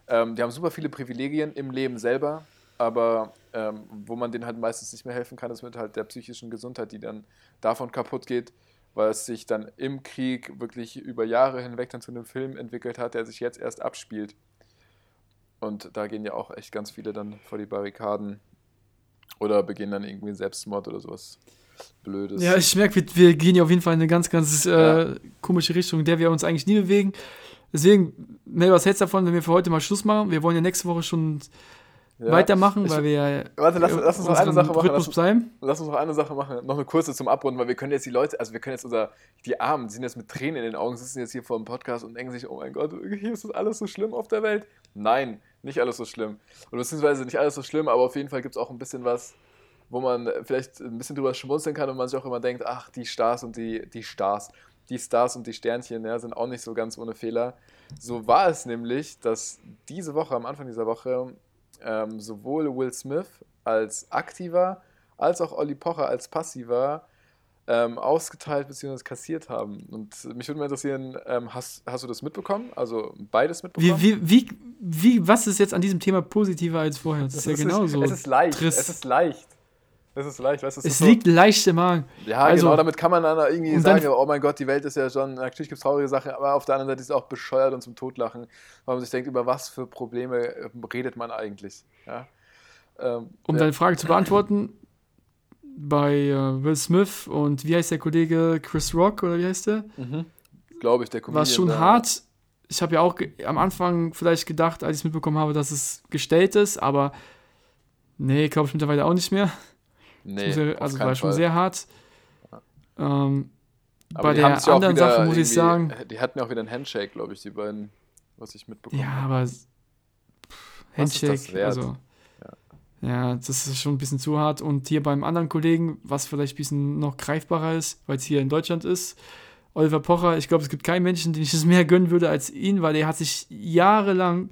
ähm, die haben super viele Privilegien im Leben selber, aber ähm, wo man denen halt meistens nicht mehr helfen kann, ist mit halt der psychischen Gesundheit, die dann davon kaputt geht, weil es sich dann im Krieg wirklich über Jahre hinweg dann zu einem Film entwickelt hat, der sich jetzt erst abspielt. Und da gehen ja auch echt ganz viele dann vor die Barrikaden oder begehen dann irgendwie Selbstmord oder sowas Blödes. Ja, ich merke, wir, wir gehen ja auf jeden Fall in eine ganz, ganz äh, Ja. komische Richtung, in der wir uns eigentlich nie bewegen. Deswegen, Mel, was hältst du davon, wenn wir für heute mal Schluss machen? Wir wollen ja nächste Woche schon Ja. weitermachen, Ich- weil wir ja Warte, lass, lass uns noch eine Sache machen. Lass, lass uns noch eine Sache machen. Noch eine kurze zum Abrunden, weil wir können jetzt die Leute, also wir können jetzt unser, die Armen, die sind jetzt mit Tränen in den Augen, sitzen jetzt hier vor dem Podcast und denken sich, oh mein Gott, hier ist das alles so schlimm auf der Welt. Nein, nicht alles so schlimm. Und beziehungsweise nicht alles so schlimm, aber auf jeden Fall gibt es auch ein bisschen was, wo man vielleicht ein bisschen drüber schmunzeln kann und man sich auch immer denkt, ach, die Stars und die, die Stars, die Stars und die Sternchen, ja, sind auch nicht so ganz ohne Fehler. So war es nämlich, dass diese Woche, am Anfang dieser Woche, ähm, sowohl Will Smith als aktiver als auch Olli Pocher als passiver ähm, ausgeteilt bzw. kassiert haben. Und mich würde mal interessieren, ähm, hast, hast du das mitbekommen? Also beides mitbekommen? Wie, wie, wie, wie, was ist jetzt an diesem Thema positiver als vorher? Das ist ja Es genauso. Es ist leicht. Triss. Es ist leicht. Es ist leicht, weißt du? Es so- liegt leicht im Magen. Ja, also- genau, damit kann man dann irgendwie sagen, oh mein Gott, die Welt ist ja schon, natürlich gibt es traurige Sachen, aber auf der anderen Seite ist es auch bescheuert und zum Totlachen, weil man sich denkt, über was für Probleme äh, redet man eigentlich. Ja? Ähm, Um ja. deine Frage zu beantworten, bei äh, Will Smith und wie heißt der Kollege Chris Rock oder wie heißt der? Mhm. Glaube ich, der War es schon der- hart. Ich habe ja auch am Anfang vielleicht gedacht, als ich es mitbekommen habe, dass es gestellt ist, aber nee, glaube ich mittlerweile auch nicht mehr. Nee, ja- auf also war schon Fall. sehr hart. Ähm, Aber bei der anderen Sache muss ich sagen, Die hatten ja auch wieder einen Handshake, glaube ich, die beiden, was ich mitbekommen ja, habe. aber Was ist Handshake, das wert? also ja, das ist schon ein bisschen zu hart. Und hier beim anderen Kollegen, was vielleicht ein bisschen noch greifbarer ist, weil es hier in Deutschland ist, Oliver Pocher, ich glaube, es gibt keinen Menschen, den ich es (laughs) mehr gönnen würde als ihn, weil er hat sich jahrelang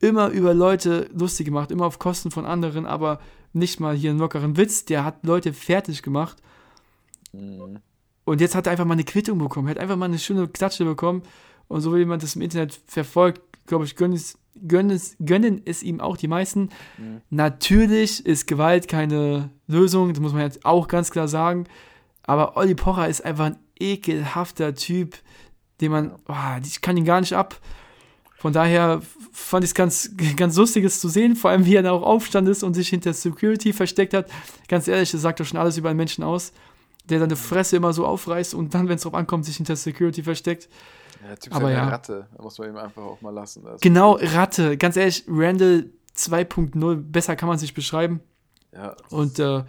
immer über Leute lustig gemacht, immer auf Kosten von anderen, aber nicht mal hier einen lockeren Witz. Der hat Leute fertig gemacht. Mhm. Und jetzt hat er einfach mal eine Quittung bekommen. Er hat einfach mal eine schöne Klatsche bekommen. Und so wie jemand das im Internet verfolgt, glaube ich, gönnen es, gönnen, es, gönnen es ihm auch die meisten. Mhm. Natürlich ist Gewalt keine Lösung, das muss man jetzt auch ganz klar sagen. Aber Olli Pocher ist einfach ein ekelhafter Typ, den man, oh, ich kann ihn gar nicht ab. Von daher fand ich es ganz, (laughs) ganz lustiges zu sehen, vor allem wie er da auch aufstand ist und sich hinter Security versteckt hat. Ganz ehrlich, das sagt doch schon alles über einen Menschen aus, der seine Fresse immer so aufreißt und dann, wenn es drauf ankommt, sich hinter Security versteckt. Ja, der Typ Aber ist ja ja. eine Ratte. Da muss man ihm einfach auch mal lassen. Also, Genau, Ratte. Ganz ehrlich, Randall 2.0, besser kann man sich beschreiben. Ja, Und äh,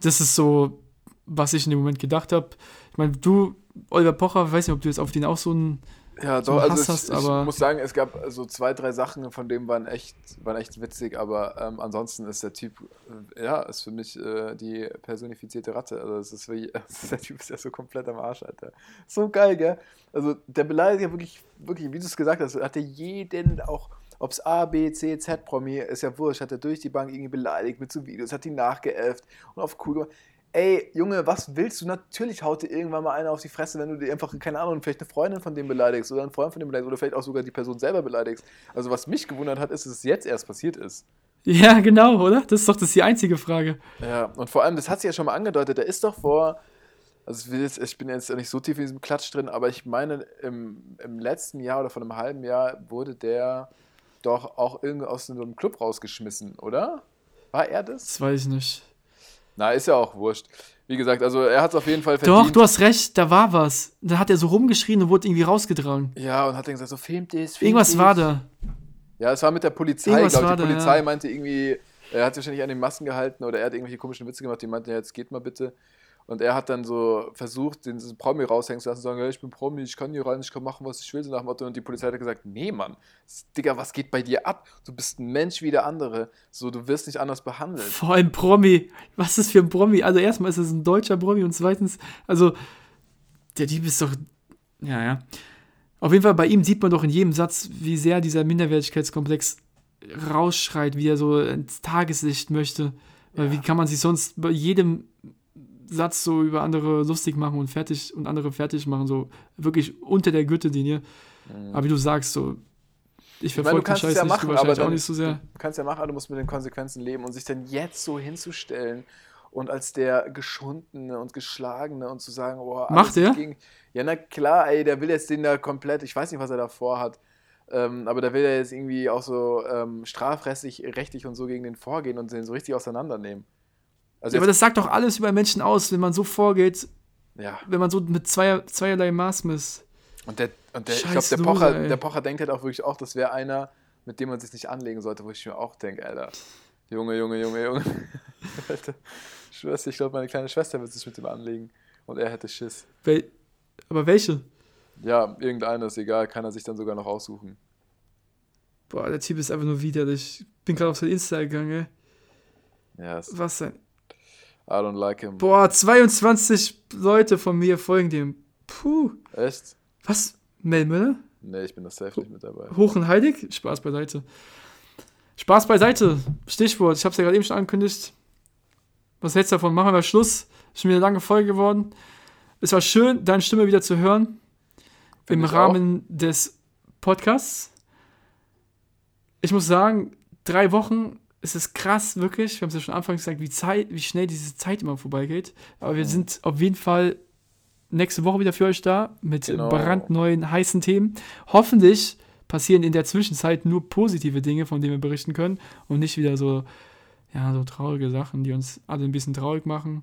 das ist so, was ich in dem Moment gedacht habe. Ich meine, du, Oliver Pocher, weiß nicht, ob du jetzt auf den auch so ein. Ja, so doch, also ich, hast, ich muss sagen, es gab so zwei, drei Sachen, von denen waren echt, waren echt witzig, aber ähm, ansonsten ist der Typ, äh, ja, ist für mich äh, die personifizierte Ratte. Also es ist wie, (laughs) der Typ ist ja so komplett am Arsch, Alter. So geil, gell? Also der beleidigt ja wirklich, wirklich, wie du es gesagt hast, hat er jeden auch, ob es A, B, C, Z Promi, ist ja wurscht, hat er durch die Bank irgendwie beleidigt mit so Videos, hat die nachgeäfft und auf cool gemacht. Ey, Junge, was willst du? Natürlich haut dir irgendwann mal einer auf die Fresse, wenn du dir einfach, keine Ahnung, vielleicht eine Freundin von dem beleidigst oder einen Freund von dem beleidigst oder vielleicht auch sogar die Person selber beleidigst. Also, was mich gewundert hat, ist, dass es jetzt erst passiert ist. Ja, genau, oder? Das ist doch das die einzige Frage. Ja, und vor allem, das hat sich ja schon mal angedeutet, der ist doch vor, also ich will jetzt- ich bin jetzt nicht so tief in diesem Klatsch drin, aber ich meine, im, im letzten Jahr oder vor einem halben Jahr wurde der doch auch irgendwie aus so einem Club rausgeschmissen, oder? War er das? Das weiß ich nicht. Na, ist ja auch wurscht. Wie gesagt, also er hat es auf jeden Fall Doch, verdient. du hast recht, da war was. Da hat er so rumgeschrien und wurde irgendwie rausgetragen. Ja, und hat dann gesagt, so filmt es. filmt Irgendwas es. war da. Ja, es war mit der Polizei, Irgendwas glaube ich. Die da, Polizei ja. meinte irgendwie, er hat sich wahrscheinlich an den Masken gehalten oder er hat irgendwelche komischen Witze gemacht, die meinten, ja, jetzt geht mal bitte. Und er hat dann so versucht, den Promi raushängen zu lassen, sagen, ja, ich bin Promi, ich kann hier rein, ich kann machen, was ich will, so nach dem Motto. Und die Polizei hat gesagt, nee, Mann, Digga, was geht bei dir ab? Du bist ein Mensch wie der andere. So, du wirst nicht anders behandelt. Vor allem Promi. Was ist das für ein Promi? Also erstmal ist es ein deutscher Promi und zweitens, also der Typ ist doch, ja, ja. Auf jeden Fall bei ihm sieht man doch in jedem Satz, wie sehr dieser Minderwertigkeitskomplex rausschreit, wie er so ins Tageslicht möchte. Weil Ja. wie kann man sich sonst bei jedem Satz so über andere lustig machen und fertig und andere fertig machen, so wirklich unter der Gürtellinie. Aber wie du sagst, so, ich verfolge den Scheiß ja nicht, machen, wahrscheinlich auch dann- nicht so sehr. Du kannst ja machen, aber du musst mit den Konsequenzen leben und sich dann jetzt so hinzustellen und als der Geschundene und Geschlagene und zu sagen, oh, alles Macht er? Gegen, ja, na klar, ey, der will jetzt den da komplett, ich weiß nicht, was er da vorhat, ähm, aber der will ja jetzt irgendwie auch so ähm, strafrechtlich rechtlich und so gegen den vorgehen und den so richtig auseinandernehmen. Also Ja, aber das sagt doch alles über Menschen aus, wenn man so vorgeht, ja, wenn man so mit zweier, zweierlei Maß misst. und der, und der ich glaube, der Pocher, ey. der Pocher denkt halt auch wirklich auch, das wäre einer, mit dem man sich nicht anlegen sollte, wo ich mir auch denke, Alter, Junge, Junge, Junge, Junge. (laughs) Alter, ich glaube, meine kleine Schwester wird sich mit ihm anlegen und er hätte Schiss. Wel aber welche? Ja, irgendeiner ist egal, kann er sich dann sogar noch aussuchen. Boah, der Typ ist einfach nur widerlich. Ich bin gerade auf sein Insta gegangen, ey. Ja, Was denn? I don't like him. Boah, 22 Leute von mir folgen dem. Puh. Echt? Was? Mel Müller? Nee, ich bin das safe nicht mit dabei. Hoch und heilig? Spaß beiseite. Spaß beiseite. Stichwort. Ich hab's ja gerade eben schon angekündigt. Was hältst du davon? Machen wir Schluss. Ist schon wieder eine lange Folge geworden. Es war schön, deine Stimme wieder zu hören. Find Im Rahmen des Podcasts. Ich muss sagen, drei Wochen ist es krass, wirklich. Wir haben es ja schon anfangs gesagt, wie, Zeit, wie schnell diese Zeit immer vorbeigeht. Aber wir sind auf jeden Fall nächste Woche wieder für euch da mit Genau. brandneuen, heißen Themen. Hoffentlich passieren in der Zwischenzeit nur positive Dinge, von denen wir berichten können und nicht wieder so, ja, so traurige Sachen, die uns alle ein bisschen traurig machen.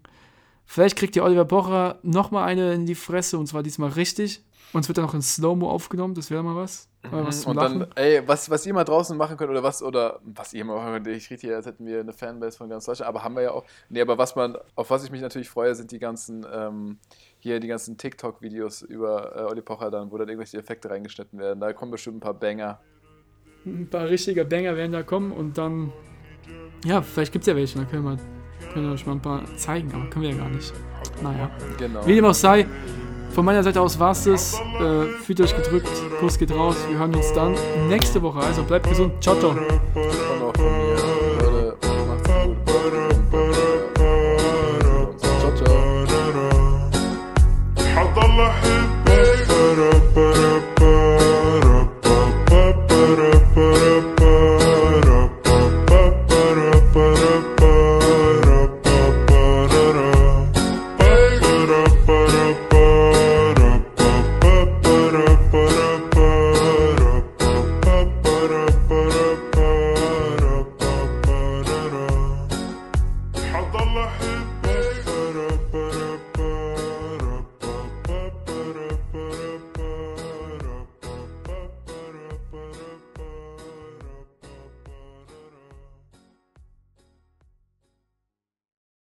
Vielleicht kriegt ihr Oliver Pocher nochmal eine in die Fresse und zwar diesmal richtig. Uns wird dann noch in Slow-Mo aufgenommen, das wäre mal was. Mal was Und dann, ey, was, was ihr mal draußen machen könnt oder was, oder was ihr mal machen könnt, ich rede hier, als hätten wir eine Fanbase von ganz Deutschland, aber haben wir ja auch. Nee, aber was man, auf was ich mich natürlich freue, sind die ganzen, ähm, hier die ganzen TikTok-Videos über äh, Olli Pocher dann, wo dann irgendwelche Effekte reingeschnitten werden. Da kommen bestimmt ein paar Banger. ein paar richtige Banger werden da kommen und dann, ja, vielleicht gibt es ja welche, dann können wir, können wir euch mal ein paar zeigen, aber können wir ja gar nicht. Naja. Genau. Wie dem auch sei, von meiner Seite aus war es das. Äh, fühlt euch gedrückt, Kuss geht raus. Wir hören uns dann nächste Woche. Also bleibt gesund. Ciao, ciao.